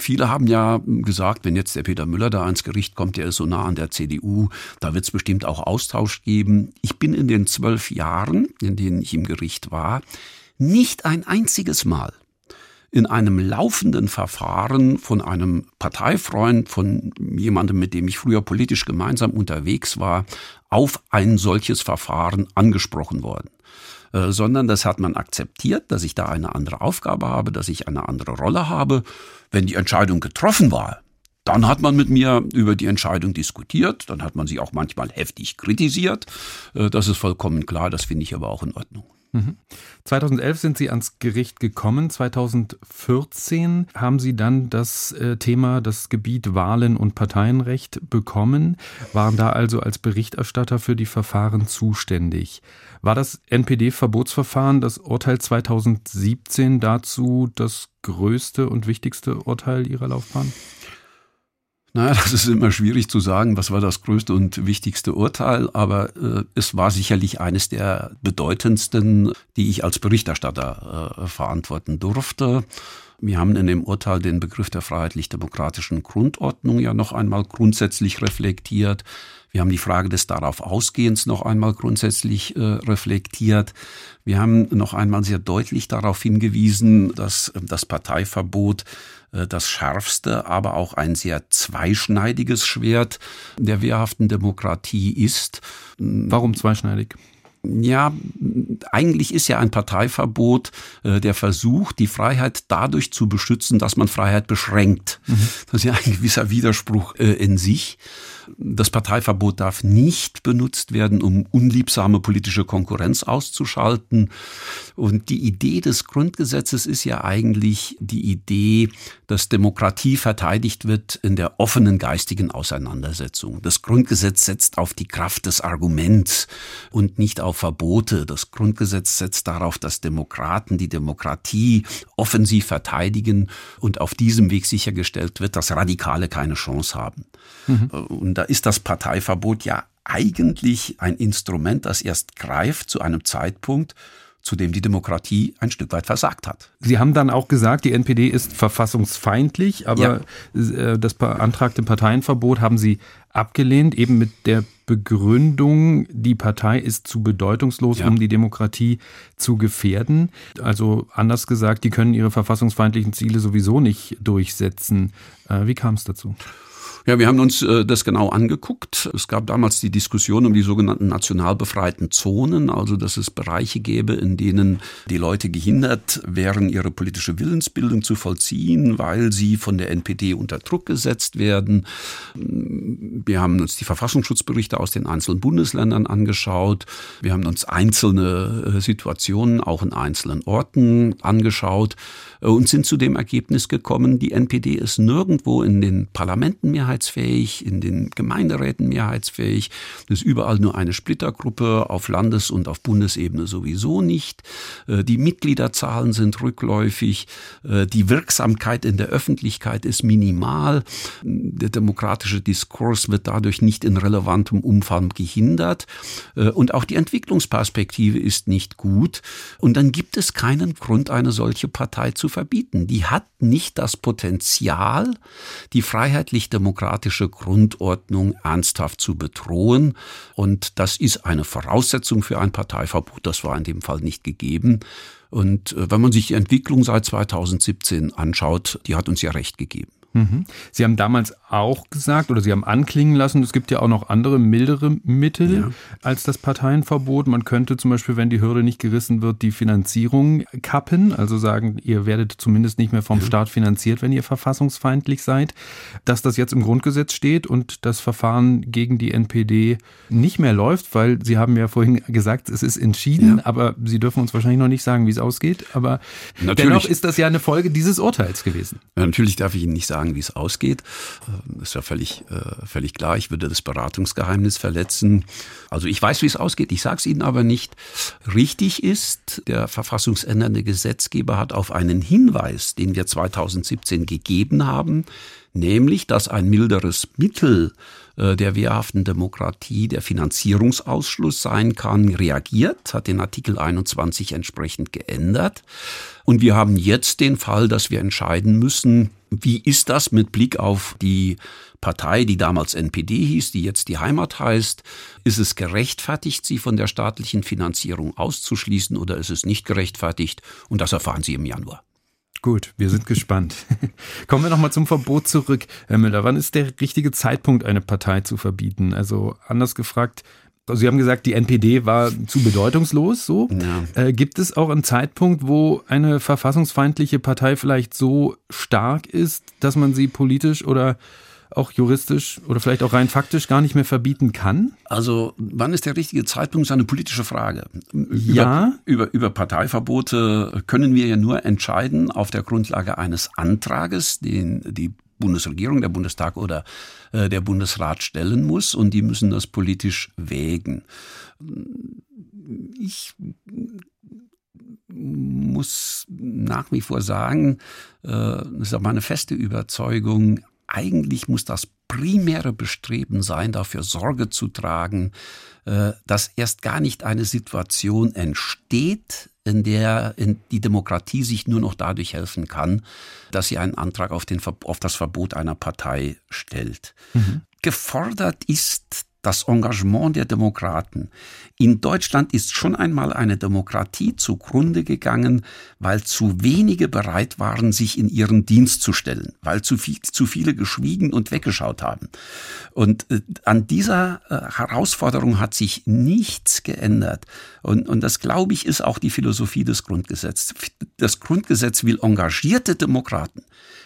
viele haben ja gesagt, wenn jetzt der Peter Müller da ans Gericht kommt, der ist so nah an der CDU, da wird es bestimmt auch Austausch geben. Ich bin in den zwölf Jahren, in denen ich im Gericht war, nicht ein einziges Mal in einem laufenden Verfahren von einem Parteifreund, von jemandem, mit dem ich früher politisch gemeinsam unterwegs war, auf ein solches Verfahren angesprochen worden. Äh, sondern das hat man akzeptiert, dass ich da eine andere Aufgabe habe, dass ich eine andere Rolle habe. Wenn die Entscheidung getroffen war, dann hat man mit mir über die Entscheidung diskutiert, dann hat man sie auch manchmal heftig kritisiert. Äh, das ist vollkommen klar, das finde ich aber auch in Ordnung. 2011 mhm. sind Sie ans Gericht gekommen. 2014 haben Sie dann das äh, Thema, das Gebiet Wahlen und Parteienrecht bekommen, waren da also als Berichterstatter für die Verfahren zuständig. War das NPD-Verbotsverfahren, das Urteil 2017 dazu das größte und wichtigste Urteil Ihrer Laufbahn? Naja, das ist immer schwierig zu sagen, was war das größte und wichtigste Urteil, aber äh, es war sicherlich eines der bedeutendsten, die ich als Berichterstatter äh, verantworten durfte. Wir haben in dem Urteil den Begriff der freiheitlich-demokratischen Grundordnung ja noch einmal grundsätzlich reflektiert. Wir haben die Frage des darauf Ausgehens noch einmal grundsätzlich äh, reflektiert. Wir haben noch einmal sehr deutlich darauf hingewiesen, dass äh, das Parteiverbot das schärfste, aber auch ein sehr zweischneidiges Schwert der wehrhaften Demokratie ist. Warum zweischneidig? Ja, eigentlich ist ja ein Parteiverbot äh, der Versuch, die Freiheit dadurch zu beschützen, dass man Freiheit beschränkt. Mhm. Das ist ja ein gewisser Widerspruch äh, in sich. Das Parteiverbot darf nicht benutzt werden, um unliebsame politische Konkurrenz auszuschalten. Und die Idee des Grundgesetzes ist ja eigentlich die Idee, dass Demokratie verteidigt wird in der offenen geistigen Auseinandersetzung. Das Grundgesetz setzt auf die Kraft des Arguments und nicht auf Verbote. Das Grundgesetz setzt darauf, dass Demokraten die Demokratie offensiv verteidigen und auf diesem Weg sichergestellt wird, dass Radikale keine Chance haben. Mhm. Und da ist das Parteiverbot ja eigentlich ein Instrument, das erst greift zu einem Zeitpunkt, zu dem die Demokratie ein Stück weit versagt hat. Sie haben dann auch gesagt, die NPD ist verfassungsfeindlich, aber ja. Äh, das beantragte Parteienverbot haben Sie abgelehnt, eben mit der Begründung, die Partei ist zu bedeutungslos, ja. um die Demokratie zu gefährden. Also anders gesagt, die können ihre verfassungsfeindlichen Ziele sowieso nicht durchsetzen. Äh, wie kam es dazu? Ja, wir haben uns äh, das genau angeguckt. Es gab damals die Diskussion um die sogenannten national befreiten Zonen, also dass es Bereiche gäbe, in denen die Leute gehindert wären, ihre politische Willensbildung zu vollziehen, weil sie von der NPD unter Druck gesetzt werden. Wir haben uns die Verfassungsschutzberichte aus den einzelnen Bundesländern angeschaut. Wir haben uns einzelne äh, Situationen auch in einzelnen Orten angeschaut und sind zu dem Ergebnis gekommen, die NPD ist nirgendwo in den Parlamenten mehrheitsfähig, in den Gemeinderäten mehrheitsfähig. Es ist überall nur eine Splittergruppe, auf Landes- und auf Bundesebene sowieso nicht. Äh, die Mitgliederzahlen sind rückläufig. Äh, die Wirksamkeit in der Öffentlichkeit ist minimal. Der demokratische Diskurs wird dadurch nicht in relevantem Umfang gehindert. Und auch die Entwicklungsperspektive ist nicht gut. Und dann gibt es keinen Grund, eine solche Partei zu verbieten. Die hat nicht das Potenzial, die freiheitlich-demokratische Grundordnung ernsthaft zu bedrohen. Und das ist eine Voraussetzung für ein Parteiverbot. Das war in dem Fall nicht gegeben. Und äh, wenn man sich die Entwicklung seit 2017 anschaut, die hat uns ja recht gegeben. Mhm. Sie haben damals auch gesagt oder Sie haben anklingen lassen, es gibt ja auch noch andere mildere Mittel ja. als das Parteienverbot. Man könnte zum Beispiel, wenn die Hürde nicht gerissen wird, die Finanzierung kappen, also sagen, ihr werdet zumindest nicht mehr vom ja. Staat finanziert, wenn ihr verfassungsfeindlich seid. Dass das jetzt im Grundgesetz steht und das Verfahren gegen die NPD nicht mehr läuft, weil Sie haben ja vorhin gesagt, es ist entschieden, ja. aber Sie dürfen uns wahrscheinlich noch nicht sagen, wie es ausgeht. Aber Natürlich. dennoch ist das ja eine Folge dieses Urteils gewesen. Natürlich darf ich Ihnen nicht sagen, sagen, wie es ausgeht. Das äh, ist ja völlig, äh, völlig klar. Ich würde das Beratungsgeheimnis verletzen. Also ich weiß, wie es ausgeht. Ich sage es Ihnen aber nicht. Richtig ist, der verfassungsändernde Gesetzgeber hat auf einen Hinweis, den wir 2017 gegeben haben, nämlich, dass ein milderes Mittel äh, der wehrhaften Demokratie der Finanzierungsausschluss sein kann, reagiert, hat den Artikel 21 entsprechend geändert. Und wir haben jetzt den Fall, dass wir entscheiden müssen, wie ist das mit Blick auf die Partei, die damals NPD hieß, die jetzt die Heimat heißt? Ist es gerechtfertigt, sie von der staatlichen Finanzierung auszuschließen oder ist es nicht gerechtfertigt? Und das erfahren Sie im Januar. Gut, wir sind gespannt. Kommen wir nochmal zum Verbot zurück. Herr Müller, wann ist der richtige Zeitpunkt, eine Partei zu verbieten? Also anders gefragt, also Sie haben gesagt, die NPD war zu bedeutungslos. So ja. äh, gibt es auch einen Zeitpunkt, wo eine verfassungsfeindliche Partei vielleicht so stark ist, dass man sie politisch oder auch juristisch oder vielleicht auch rein faktisch gar nicht mehr verbieten kann? Also wann ist der richtige Zeitpunkt, ist eine politische Frage. Über, ja. Über, über Parteiverbote können wir ja nur entscheiden auf der Grundlage eines Antrages, den die Bundesregierung, der Bundestag oder der Bundesrat stellen muss und die müssen das politisch wägen. Ich muss nach wie vor sagen, äh, das ist auch meine feste Überzeugung, eigentlich muss das primäre Bestreben sein, dafür Sorge zu tragen, äh, dass erst gar nicht eine Situation entsteht, in der die Demokratie sich nur noch dadurch helfen kann, dass sie einen Antrag auf, den, auf das Verbot einer Partei stellt. Mhm. Gefordert ist das Engagement der Demokraten. In Deutschland ist schon einmal eine Demokratie zugrunde gegangen, weil zu wenige bereit waren, sich in ihren Dienst zu stellen, weil zu, viel, zu viele geschwiegen und weggeschaut haben. Und äh, an dieser äh, Herausforderung hat sich nichts geändert. Und, und das, glaube ich, ist auch die Philosophie des Grundgesetzes. Das Grundgesetz will engagierte Demokraten.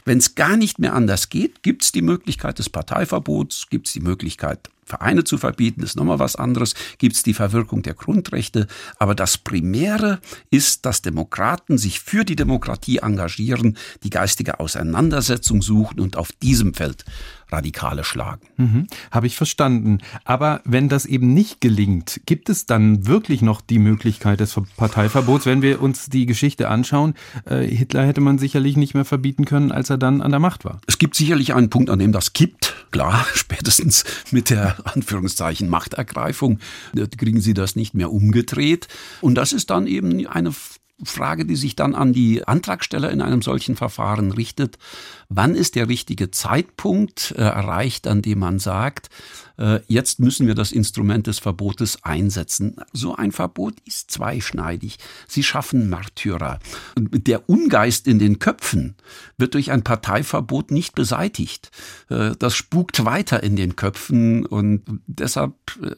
Wenn es gar nicht mehr anders geht, gibt es die Möglichkeit des Parteiverbots, gibt es die Möglichkeit Vereine zu verbieten, ist nochmal was anderes, gibt es die Verwirkung der Grundrechte. Aber das Primäre ist, dass Demokraten sich für die Demokratie engagieren, die geistige Auseinandersetzung suchen und auf diesem Feld Radikale schlagen. Mhm, Habe ich verstanden. Aber wenn das eben nicht gelingt, gibt es dann wirklich noch die Möglichkeit des Parteiverbots? Wenn wir uns die Geschichte anschauen, äh, Hitler hätte man sicherlich nicht mehr verbieten können, als er dann an der Macht war. Es gibt sicherlich einen Punkt, an dem das kippt. Klar, spätestens mit der Anführungszeichen Machtergreifung kriegen sie das nicht mehr umgedreht. Und das ist dann eben eine Frage, die sich dann an die Antragsteller in einem solchen Verfahren richtet. Wann ist der richtige Zeitpunkt äh, erreicht, an dem man sagt, jetzt müssen wir das Instrument des Verbotes einsetzen. So ein Verbot ist zweischneidig. Sie schaffen Märtyrer. Der Ungeist in den Köpfen wird durch ein Parteiverbot nicht beseitigt. Äh, das spukt weiter in den Köpfen und deshalb. Äh,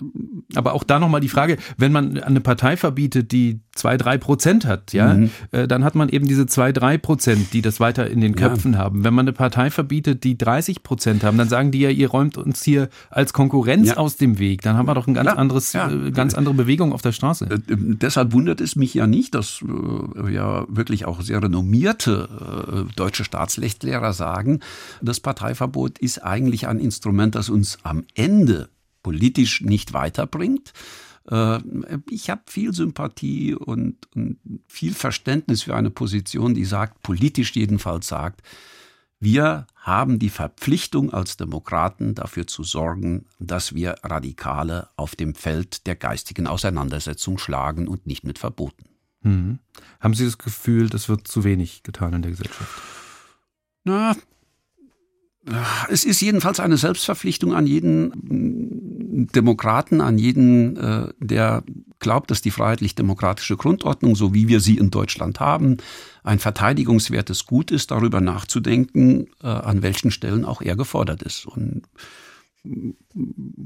Aber auch da nochmal die Frage, wenn man eine Partei verbietet, die zwei, drei Prozent hat, ja, mhm. dann hat man eben diese zwei, drei Prozent, die das weiter in den Köpfen ja. haben. Wenn man eine Partei verbietet, die 30 Prozent haben, dann sagen die ja, ihr räumt uns hier als Konkurrenz Konkurrenz ja. aus dem Weg. Dann haben wir doch ein ganz ja, anderes, ja. Äh, ganz andere Bewegung auf der Straße. Äh, deshalb wundert es mich ja nicht, dass äh, ja wirklich auch sehr renommierte äh, deutsche Staatsrechtslehrer sagen, das Parteiverbot ist eigentlich ein Instrument, das uns am Ende politisch nicht weiterbringt. Äh, ich habe viel Sympathie und, und viel Verständnis für eine Position, die sagt, politisch jedenfalls sagt, wir haben die Verpflichtung als Demokraten dafür zu sorgen, dass wir Radikale auf dem Feld der geistigen Auseinandersetzung schlagen und nicht mit Verboten. Mhm. Haben Sie das Gefühl, das wird zu wenig getan in der Gesellschaft? Na, es ist jedenfalls eine Selbstverpflichtung an jeden Demokraten, an jeden, äh, der glaubt, dass die freiheitlich-demokratische Grundordnung, so wie wir sie in Deutschland haben, ein verteidigungswertes Gut ist, darüber nachzudenken, äh, an welchen Stellen auch er gefordert ist. Und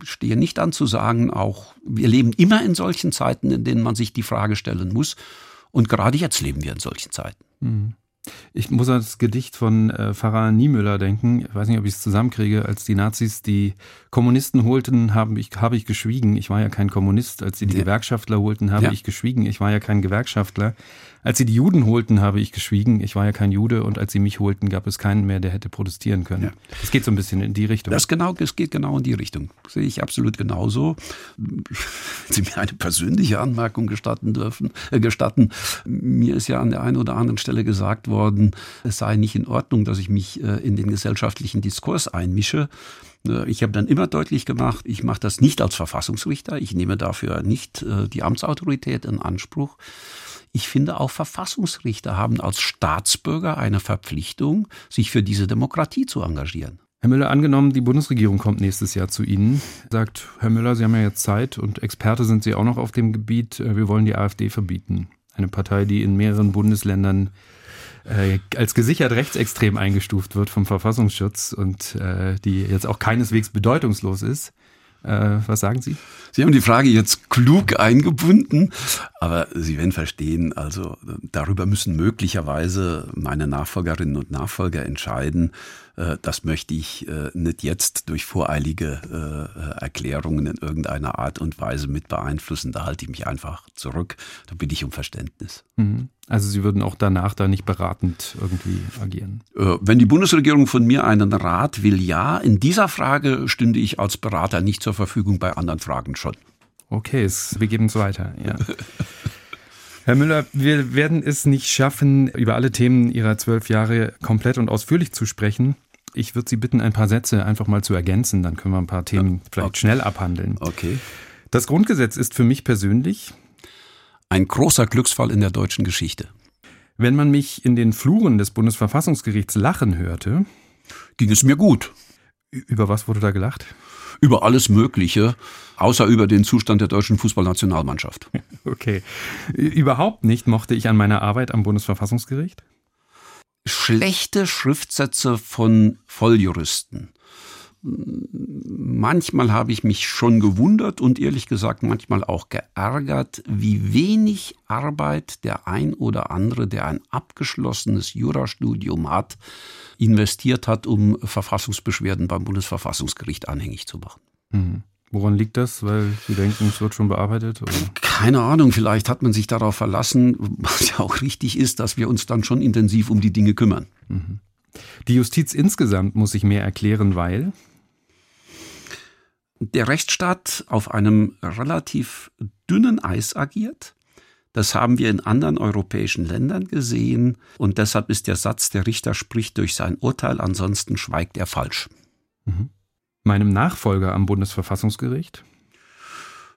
stehe nicht an zu sagen, auch wir leben immer in solchen Zeiten, in denen man sich die Frage stellen muss. Und gerade jetzt leben wir in solchen Zeiten. Mhm. Ich muss an das Gedicht von äh, Pfarrer Niemöller denken. Ich weiß nicht, ob ich es zusammenkriege. Als die Nazis die Kommunisten holten, habe ich, hab ich geschwiegen. Ich war ja kein Kommunist. Als sie die ja. Gewerkschaftler holten, habe ja. ich geschwiegen. Ich war ja kein Gewerkschaftler. Als sie die Juden holten, habe ich geschwiegen. Ich war ja kein Jude. Und als sie mich holten, gab es keinen mehr, der hätte protestieren können. Es ja. geht so ein bisschen in die Richtung. Das genau, es geht genau in die Richtung. Das sehe ich absolut genauso. Wenn Sie mir eine persönliche Anmerkung gestatten dürfen, äh, gestatten. Mir ist ja an der einen oder anderen Stelle gesagt worden, es sei nicht in Ordnung, dass ich mich äh, in den gesellschaftlichen Diskurs einmische. Äh, ich habe dann immer deutlich gemacht, ich mache das nicht als Verfassungsrichter, ich nehme dafür nicht äh, die Amtsautorität in Anspruch. Ich finde, auch Verfassungsrichter haben als Staatsbürger eine Verpflichtung, sich für diese Demokratie zu engagieren. Herr Müller, angenommen, die Bundesregierung kommt nächstes Jahr zu Ihnen, sagt Herr Müller, Sie haben ja jetzt Zeit und Experte sind Sie auch noch auf dem Gebiet, wir wollen die AfD verbieten. Eine Partei, die in mehreren Bundesländern äh, als gesichert rechtsextrem eingestuft wird vom Verfassungsschutz und äh, die jetzt auch keineswegs bedeutungslos ist. Äh, was sagen Sie? Sie haben die Frage jetzt klug eingebunden, aber Sie werden verstehen, also darüber müssen möglicherweise meine Nachfolgerinnen und Nachfolger entscheiden. Äh, das möchte ich äh, nicht jetzt durch voreilige äh, Erklärungen in irgendeiner Art und Weise mit beeinflussen. Da halte ich mich einfach zurück. Da bitte ich um Verständnis. Mhm. Also Sie würden auch danach da nicht beratend irgendwie agieren? Wenn die Bundesregierung von mir einen Rat will, ja. In dieser Frage stünde ich als Berater nicht zur Verfügung, bei anderen Fragen schon. Okay, wir geben es weiter, ja. Herr Müller, wir werden es nicht schaffen, über alle Themen Ihrer zwölf Jahre komplett und ausführlich zu sprechen. Ich würde Sie bitten, ein paar Sätze einfach mal zu ergänzen, dann können wir ein paar Themen ja, vielleicht okay. schnell abhandeln. Okay. Das Grundgesetz ist für mich persönlich ein großer Glücksfall in der deutschen Geschichte. Wenn man mich in den Fluren des Bundesverfassungsgerichts lachen hörte, ging es mir gut. Über was wurde da gelacht? Über alles Mögliche, außer über den Zustand der deutschen Fußballnationalmannschaft. Okay. Überhaupt nicht mochte ich an meiner Arbeit am Bundesverfassungsgericht? Schlechte Schriftsätze von Volljuristen manchmal habe ich mich schon gewundert und ehrlich gesagt manchmal auch geärgert, wie wenig Arbeit der ein oder andere, der ein abgeschlossenes Jurastudium hat, investiert hat, um Verfassungsbeschwerden beim Bundesverfassungsgericht anhängig zu machen. Mhm. Woran liegt das? Weil Sie denken, es wird schon bearbeitet? Oder? Keine Ahnung, vielleicht hat man sich darauf verlassen, was ja auch richtig ist, dass wir uns dann schon intensiv um die Dinge kümmern. Mhm. Die Justiz insgesamt muss sich mehr erklären, weil der Rechtsstaat auf einem relativ dünnen Eis agiert. Das haben wir in anderen europäischen Ländern gesehen und deshalb ist der Satz, der Richter spricht durch sein Urteil, ansonsten schweigt er falsch. Mhm. Meinem Nachfolger am Bundesverfassungsgericht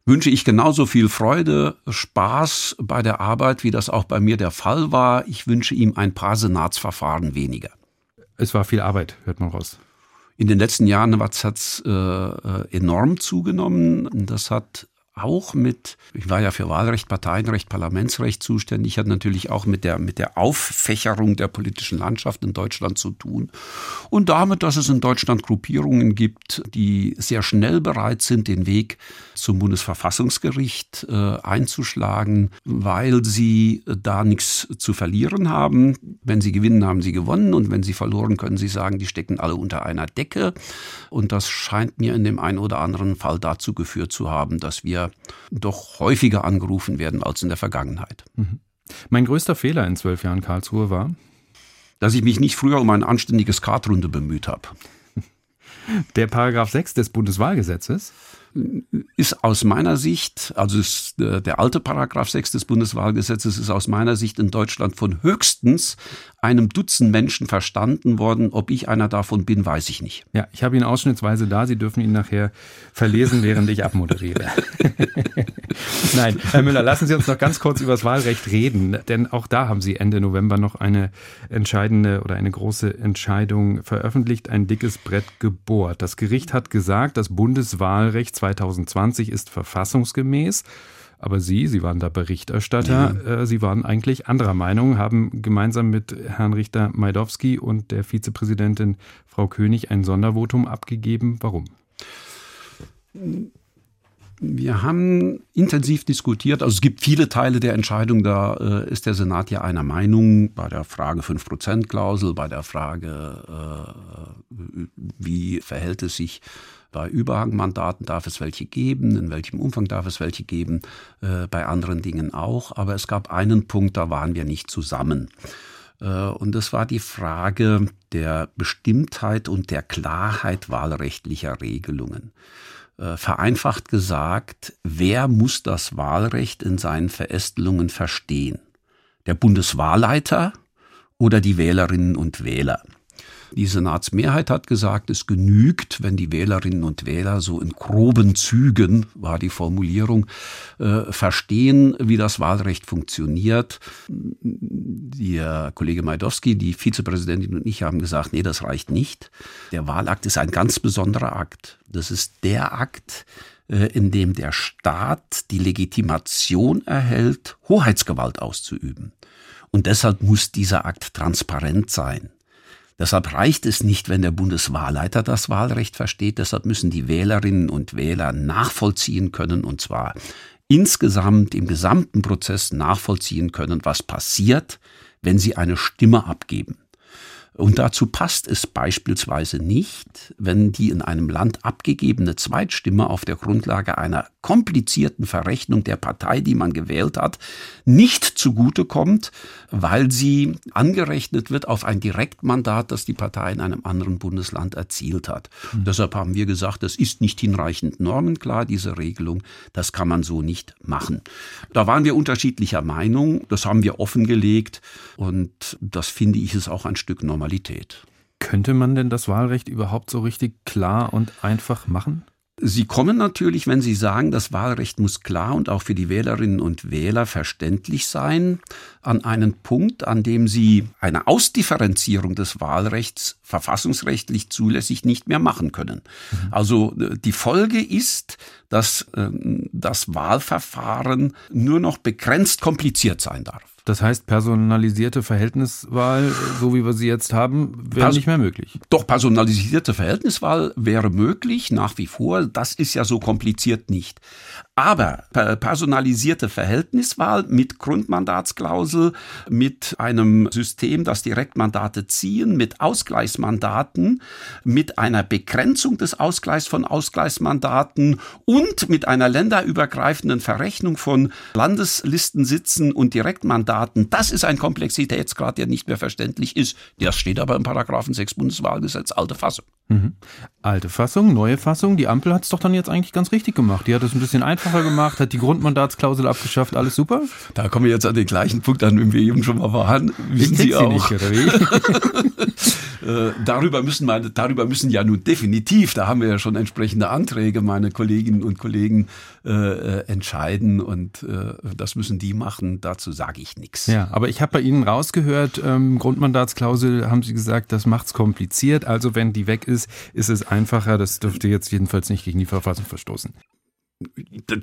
wünsche ich genauso viel Freude, Spaß bei der Arbeit, wie das auch bei mir der Fall war. Ich wünsche ihm ein paar Senatsverfahren weniger. Es war viel Arbeit, hört man raus. In den letzten Jahren hat es äh, äh, enorm zugenommen. Das hat auch mit, ich war ja für Wahlrecht, Parteienrecht, Parlamentsrecht zuständig, hat natürlich auch mit der, mit der Auffächerung der politischen Landschaft in Deutschland zu tun. Und damit, dass es in Deutschland Gruppierungen gibt, die sehr schnell bereit sind, den Weg zum Bundesverfassungsgericht äh, einzuschlagen, weil sie da nichts zu verlieren haben. Wenn sie gewinnen, haben sie gewonnen und wenn sie verloren, können sie sagen, die stecken alle unter einer Decke. Und das scheint mir in dem einen oder anderen Fall dazu geführt zu haben, dass wir doch häufiger angerufen werden als in der Vergangenheit. Mhm. Mein größter Fehler in zwölf Jahren Karlsruhe war, dass ich mich nicht früher um ein anständiges Kartrunde bemüht habe. Der Paragraph 6 des Bundeswahlgesetzes ist aus meiner Sicht, also ist, äh, der alte Paragraph 6 des Bundeswahlgesetzes ist aus meiner Sicht in Deutschland von höchstens einem Dutzend Menschen verstanden worden. Ob ich einer davon bin, weiß ich nicht. Ja, ich habe ihn ausschnittsweise da. Sie dürfen ihn nachher verlesen, während ich abmoderiere. Nein, Herr Müller, lassen Sie uns noch ganz kurz über das Wahlrecht reden, denn auch da haben Sie Ende November noch eine entscheidende oder eine große Entscheidung veröffentlicht, ein dickes Brett gebohrt. Das Gericht hat gesagt, das Bundeswahlrecht 2020 ist verfassungsgemäß. Aber Sie, Sie waren da Berichterstatter, ja. äh, Sie waren eigentlich anderer Meinung, haben gemeinsam mit Herrn Richter Majdowski und der Vizepräsidentin Frau König ein Sondervotum abgegeben. Warum? Wir haben intensiv diskutiert. Also es gibt viele Teile der Entscheidung, da äh, ist der Senat ja einer Meinung bei der Frage 5%-Klausel, bei der Frage, äh, wie verhält es sich bei Überhangmandaten darf es welche geben, in welchem Umfang darf es welche geben, äh, bei anderen Dingen auch. Aber es gab einen Punkt, da waren wir nicht zusammen. Äh, und das war die Frage der Bestimmtheit und der Klarheit wahlrechtlicher Regelungen. Äh, vereinfacht gesagt, wer muss das Wahlrecht in seinen Verästelungen verstehen? Der Bundeswahlleiter oder die Wählerinnen und Wähler? Die Senatsmehrheit hat gesagt, es genügt, wenn die Wählerinnen und Wähler so in groben Zügen, war die Formulierung, äh, verstehen, wie das Wahlrecht funktioniert. Der Kollege Majdowski, die Vizepräsidentin und ich haben gesagt, nee, das reicht nicht. Der Wahlakt ist ein ganz besonderer Akt. Das ist der Akt, äh, in dem der Staat die Legitimation erhält, Hoheitsgewalt auszuüben. Und deshalb muss dieser Akt transparent sein. Deshalb reicht es nicht, wenn der Bundeswahlleiter das Wahlrecht versteht. Deshalb müssen die Wählerinnen und Wähler nachvollziehen können, und zwar insgesamt im gesamten Prozess nachvollziehen können, was passiert, wenn sie eine Stimme abgeben. Und dazu passt es beispielsweise nicht, wenn die in einem Land abgegebene Zweitstimme auf der Grundlage einer komplizierten Verrechnung der Partei, die man gewählt hat, nicht zugutekommt, weil sie angerechnet wird auf ein Direktmandat, das die Partei in einem anderen Bundesland erzielt hat. Mhm. Deshalb haben wir gesagt, das ist nicht hinreichend normenklar, diese Regelung. Das kann man so nicht machen. Da waren wir unterschiedlicher Meinung. Das haben wir offengelegt. Und das finde ich ist auch ein Stück Normalität. Könnte man denn das Wahlrecht überhaupt so richtig klar und einfach machen? Sie kommen natürlich, wenn Sie sagen, das Wahlrecht muss klar und auch für die Wählerinnen und Wähler verständlich sein, an einen Punkt, an dem Sie eine Ausdifferenzierung des Wahlrechts verfassungsrechtlich zulässig nicht mehr machen können. Mhm. Also äh, die Folge ist, dass äh, das Wahlverfahren nur noch begrenzt kompliziert sein darf. Das heißt, personalisierte Verhältniswahl, so wie wir sie jetzt haben, wäre nicht mehr möglich. Doch, personalisierte Verhältniswahl wäre möglich, nach wie vor. Das ist ja so kompliziert nicht. Aber personalisierte Verhältniswahl mit Grundmandatsklausel, mit einem System, das Direktmandate ziehen, mit Ausgleichsmandaten, mit einer Begrenzung des Ausgleichs von Ausgleichsmandaten und mit einer länderübergreifenden Verrechnung von Landeslistensitzen und Direktmandaten. Das ist ein Komplexitätsgrad, der nicht mehr verständlich ist. Das steht aber im Paragraphen 6 Bundeswahlgesetz, alte Fassung. Mhm. Alte Fassung, neue Fassung. Die Ampel hat es doch dann jetzt eigentlich ganz richtig gemacht. Die hat es ein bisschen einfacher gemacht, hat die Grundmandatsklausel abgeschafft, alles super. Da kommen wir jetzt an den gleichen Punkt an, den wir eben schon mal waren. Wissen Sie auch. Nicht, oder wie? Äh, darüber müssen meine, darüber müssen ja nun definitiv, da haben wir ja schon entsprechende Anträge, meine Kolleginnen und Kollegen äh, äh entscheiden und äh, das müssen die machen. Dazu sage ich nichts. Ja, aber ich habe bei Ihnen rausgehört, ähm, Grundmandatsklausel haben Sie gesagt, das macht's kompliziert. Also wenn die weg ist, ist es einfacher. Das dürfte jetzt jedenfalls nicht gegen die Verfassung verstoßen.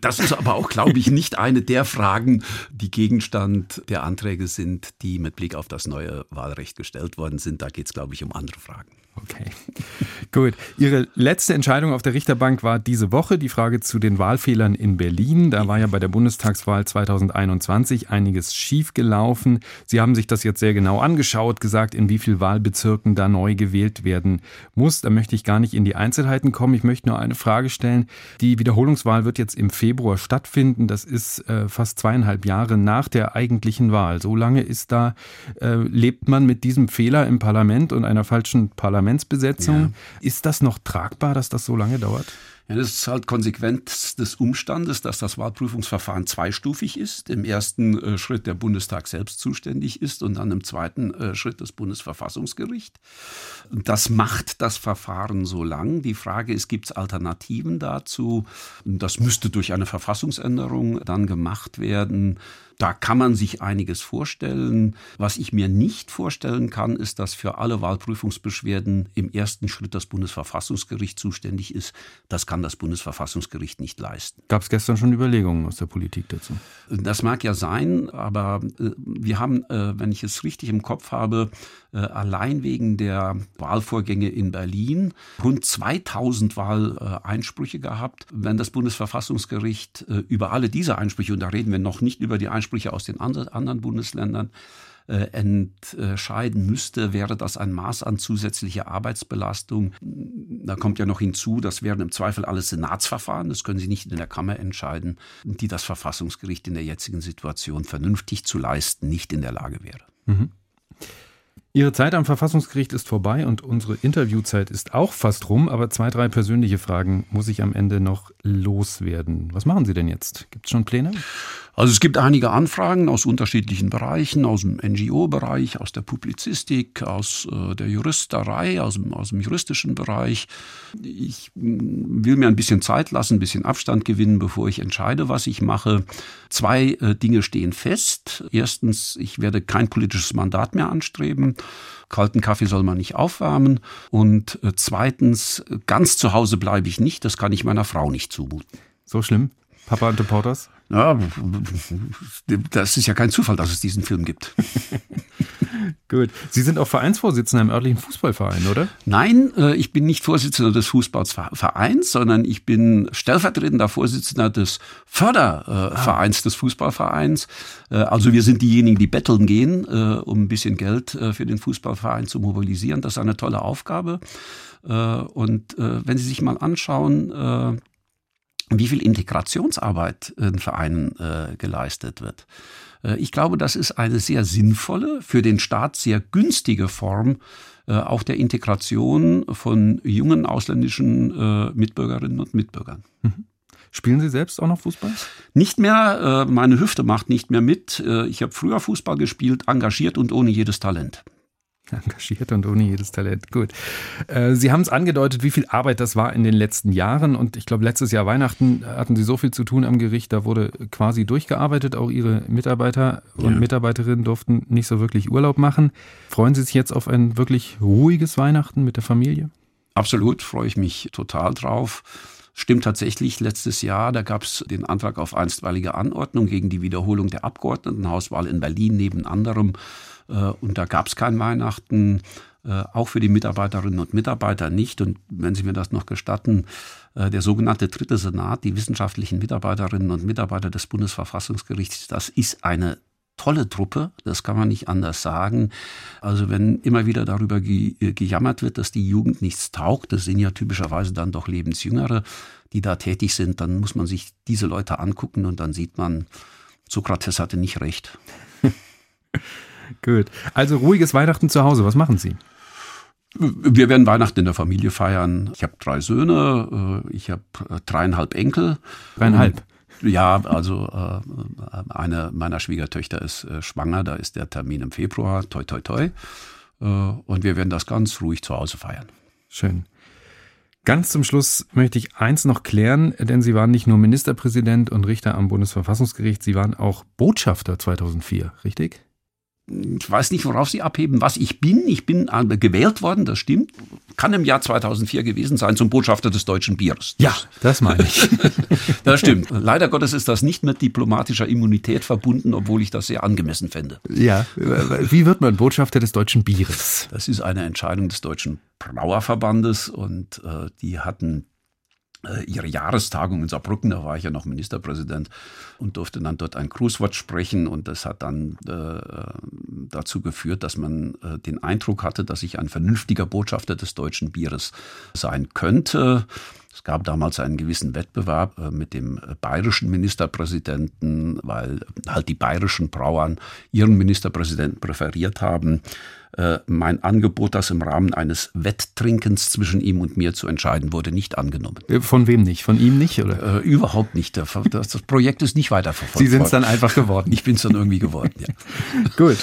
Das ist aber auch, glaube ich, nicht eine der Fragen, die Gegenstand der Anträge sind, die mit Blick auf das neue Wahlrecht gestellt worden sind. Da geht es, glaube ich, um andere Fragen. Okay. Gut. Ihre letzte Entscheidung auf der Richterbank war diese Woche die Frage zu den Wahlfehlern in Berlin. Da war ja bei der Bundestagswahl 2021 einiges schiefgelaufen. Sie haben sich das jetzt sehr genau angeschaut, gesagt, in wie vielen Wahlbezirken da neu gewählt werden muss. Da möchte ich gar nicht in die Einzelheiten kommen. Ich möchte nur eine Frage stellen. Die Wiederholungswahl wird jetzt im Februar stattfinden. Das ist äh, fast zweieinhalb Jahre nach der eigentlichen Wahl. So lange ist da, äh, lebt man mit diesem Fehler im Parlament und einer falschen Parlament Parlamentsbesetzung. Ja. Ist das noch tragbar, dass das so lange dauert? Ja, das ist halt Konsequenz des Umstandes, dass das Wahlprüfungsverfahren zweistufig ist. Im ersten äh, Schritt der Bundestag selbst zuständig ist und dann im zweiten äh, Schritt das Bundesverfassungsgericht. Das macht das Verfahren so lang. Die Frage ist, gibt es Alternativen dazu? Das müsste durch eine Verfassungsänderung dann gemacht werden. Da kann man sich einiges vorstellen. Was ich mir nicht vorstellen kann, ist, dass für alle Wahlprüfungsbeschwerden im ersten Schritt das Bundesverfassungsgericht zuständig ist. Das kann das Bundesverfassungsgericht nicht leisten. Gab es gestern schon Überlegungen aus der Politik dazu? Das mag ja sein, aber äh, wir haben, äh, wenn ich es richtig im Kopf habe, äh, allein wegen der Wahlvorgänge in Berlin rund 2000 Wahleinsprüche gehabt. Wenn das Bundesverfassungsgericht über alle diese Einsprüche, und da reden wir noch nicht über die Einsprüche, Ansprüche aus den anderen Bundesländern äh, entscheiden müsste, wäre das ein Maß an zusätzlicher Arbeitsbelastung. Da kommt ja noch hinzu, das wären im Zweifel alles Senatsverfahren, das können Sie nicht in der Kammer entscheiden, die das Verfassungsgericht in der jetzigen Situation vernünftig zu leisten nicht in der Lage wäre. Mhm. Ihre Zeit am Verfassungsgericht ist vorbei und unsere Interviewzeit ist auch fast rum, aber zwei, drei persönliche Fragen muss ich am Ende noch loswerden. Was machen Sie denn jetzt? Gibt es schon Pläne? Also es gibt einige Anfragen aus unterschiedlichen Bereichen, aus dem NGO-Bereich, aus der Publizistik, aus äh, der Juristerei, aus dem, aus dem juristischen Bereich. Ich mm, will mir ein bisschen Zeit lassen, ein bisschen Abstand gewinnen, bevor ich entscheide, was ich mache. Zwei äh, Dinge stehen fest. Erstens, ich werde kein politisches Mandat mehr anstreben. Kalten Kaffee soll man nicht aufwärmen. Und äh, zweitens, ganz zu Hause bleibe ich nicht. Das kann ich meiner Frau nicht zumuten. So schlimm? Papa und Reporters? Ja, das ist ja kein Zufall, dass es diesen Film gibt. Gut. Sie sind auch Vereinsvorsitzender im örtlichen Fußballverein, oder? Nein, äh, ich bin nicht Vorsitzender des Fußballvereins, sondern ich bin stellvertretender Vorsitzender des Fördervereins ah. des Fußballvereins. Äh, also wir sind diejenigen, die betteln gehen, äh, um ein bisschen Geld für den Fußballverein zu mobilisieren. Das ist eine tolle Aufgabe. Und wenn Sie sich mal anschauen, wie viel Integrationsarbeit in Vereinen äh, geleistet wird. Äh, ich glaube, das ist eine sehr sinnvolle, für den Staat sehr günstige Form äh, auch der Integration von jungen ausländischen äh, Mitbürgerinnen und Mitbürgern. Mhm. Spielen Sie selbst auch noch Fußball? Nicht mehr. Meine Hüfte macht nicht mehr mit. Ich habe früher Fußball gespielt, engagiert und ohne jedes Talent. Engagiert und ohne jedes Talent. Gut. Äh, Sie haben es angedeutet, wie viel Arbeit das war in den letzten Jahren. Und ich glaube, letztes Jahr Weihnachten hatten Sie so viel zu tun am Gericht, da wurde quasi durchgearbeitet. Auch Ihre Mitarbeiter und ja. Mitarbeiterinnen durften nicht so wirklich Urlaub machen. Freuen Sie sich jetzt auf ein wirklich ruhiges Weihnachten mit der Familie? Absolut, freue ich mich total drauf. Stimmt tatsächlich, letztes Jahr, da gab es den Antrag auf einstweilige Anordnung gegen die Wiederholung der Abgeordnetenhauswahl in Berlin neben anderem. Äh, und da gab es kein Weihnachten, äh, auch für die Mitarbeiterinnen und Mitarbeiter nicht. Und wenn Sie mir das noch gestatten, äh, der sogenannte dritte Senat, die wissenschaftlichen Mitarbeiterinnen und Mitarbeiter des Bundesverfassungsgerichts, das ist eine tolle Truppe, das kann man nicht anders sagen. Also wenn immer wieder darüber ge gejammert wird, dass die Jugend nichts taugt, das sind ja typischerweise dann doch Lebensjüngere, die da tätig sind, dann muss man sich diese Leute angucken und dann sieht man, Sokrates hatte nicht recht. Gut. Also ruhiges Weihnachten zu Hause, was machen Sie? Wir werden Weihnachten in der Familie feiern. Ich habe drei Söhne, äh, ich habe äh, dreieinhalb Enkel. Dreieinhalb? Ja, also äh, eine meiner Schwiegertöchter ist schwanger, da ist der Termin im Februar, toi toi toi. Und wir werden das ganz ruhig zu Hause feiern. Schön. Ganz zum Schluss möchte ich eins noch klären, denn Sie waren nicht nur Ministerpräsident und Richter am Bundesverfassungsgericht, Sie waren auch Botschafter 2004, richtig? Ich weiß nicht, worauf Sie abheben, was ich bin. Ich bin äh, gewählt worden, das stimmt. Kann im Jahr 2004 gewesen sein zum Botschafter des deutschen Bieres. Ja, das meine ich. das stimmt. Leider Gottes ist das nicht mit diplomatischer Immunität verbunden, obwohl ich das sehr angemessen fände. Ja, wie wird man Botschafter des deutschen Bieres? Das ist eine Entscheidung des Deutschen Brauerverbandes und äh, die hatten äh, ihre Jahrestagung in Saarbrücken, da war ich ja noch Ministerpräsident und durfte dann dort ein Grußwort sprechen und das hat dann äh, dazu geführt, dass man äh, den Eindruck hatte, dass ich ein vernünftiger Botschafter des deutschen Bieres sein könnte. Es gab damals einen gewissen Wettbewerb äh, mit dem bayerischen Ministerpräsidenten, weil halt die bayerischen Brauern ihren Ministerpräsidenten präferiert haben. Äh, mein Angebot, das im Rahmen eines Wetttrinkens zwischen ihm und mir zu entscheiden wurde, nicht angenommen. Äh, von wem nicht? Von ihm nicht? Oder? Äh, überhaupt nicht. Das, das, Projekt ist nicht weiterverfolgt. Sie sind es dann einfach geworden. Ich bin es dann irgendwie geworden, ja. Gut.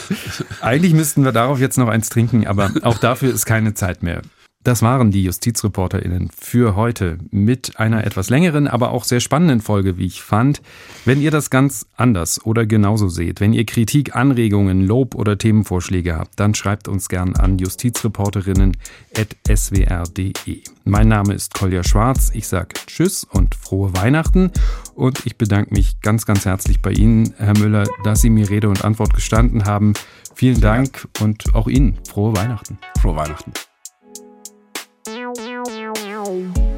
Eigentlich müssten wir darauf jetzt noch eins trinken, aber auch dafür ist keine Zeit mehr. Das waren die JustizreporterInnen für heute mit einer etwas längeren, aber auch sehr spannenden Folge, wie ich fand. Wenn ihr das ganz anders oder genauso seht, wenn ihr Kritik, Anregungen, Lob oder Themenvorschläge habt, dann schreibt uns gern an justizreporterinnen.swr.de. Mein Name ist Kolja Schwarz. Ich sage Tschüss und frohe Weihnachten. Und ich bedanke mich ganz, ganz herzlich bei Ihnen, Herr Müller, dass Sie mir Rede und Antwort gestanden haben. Vielen Dank und auch Ihnen frohe Weihnachten. Frohe Weihnachten. Bye.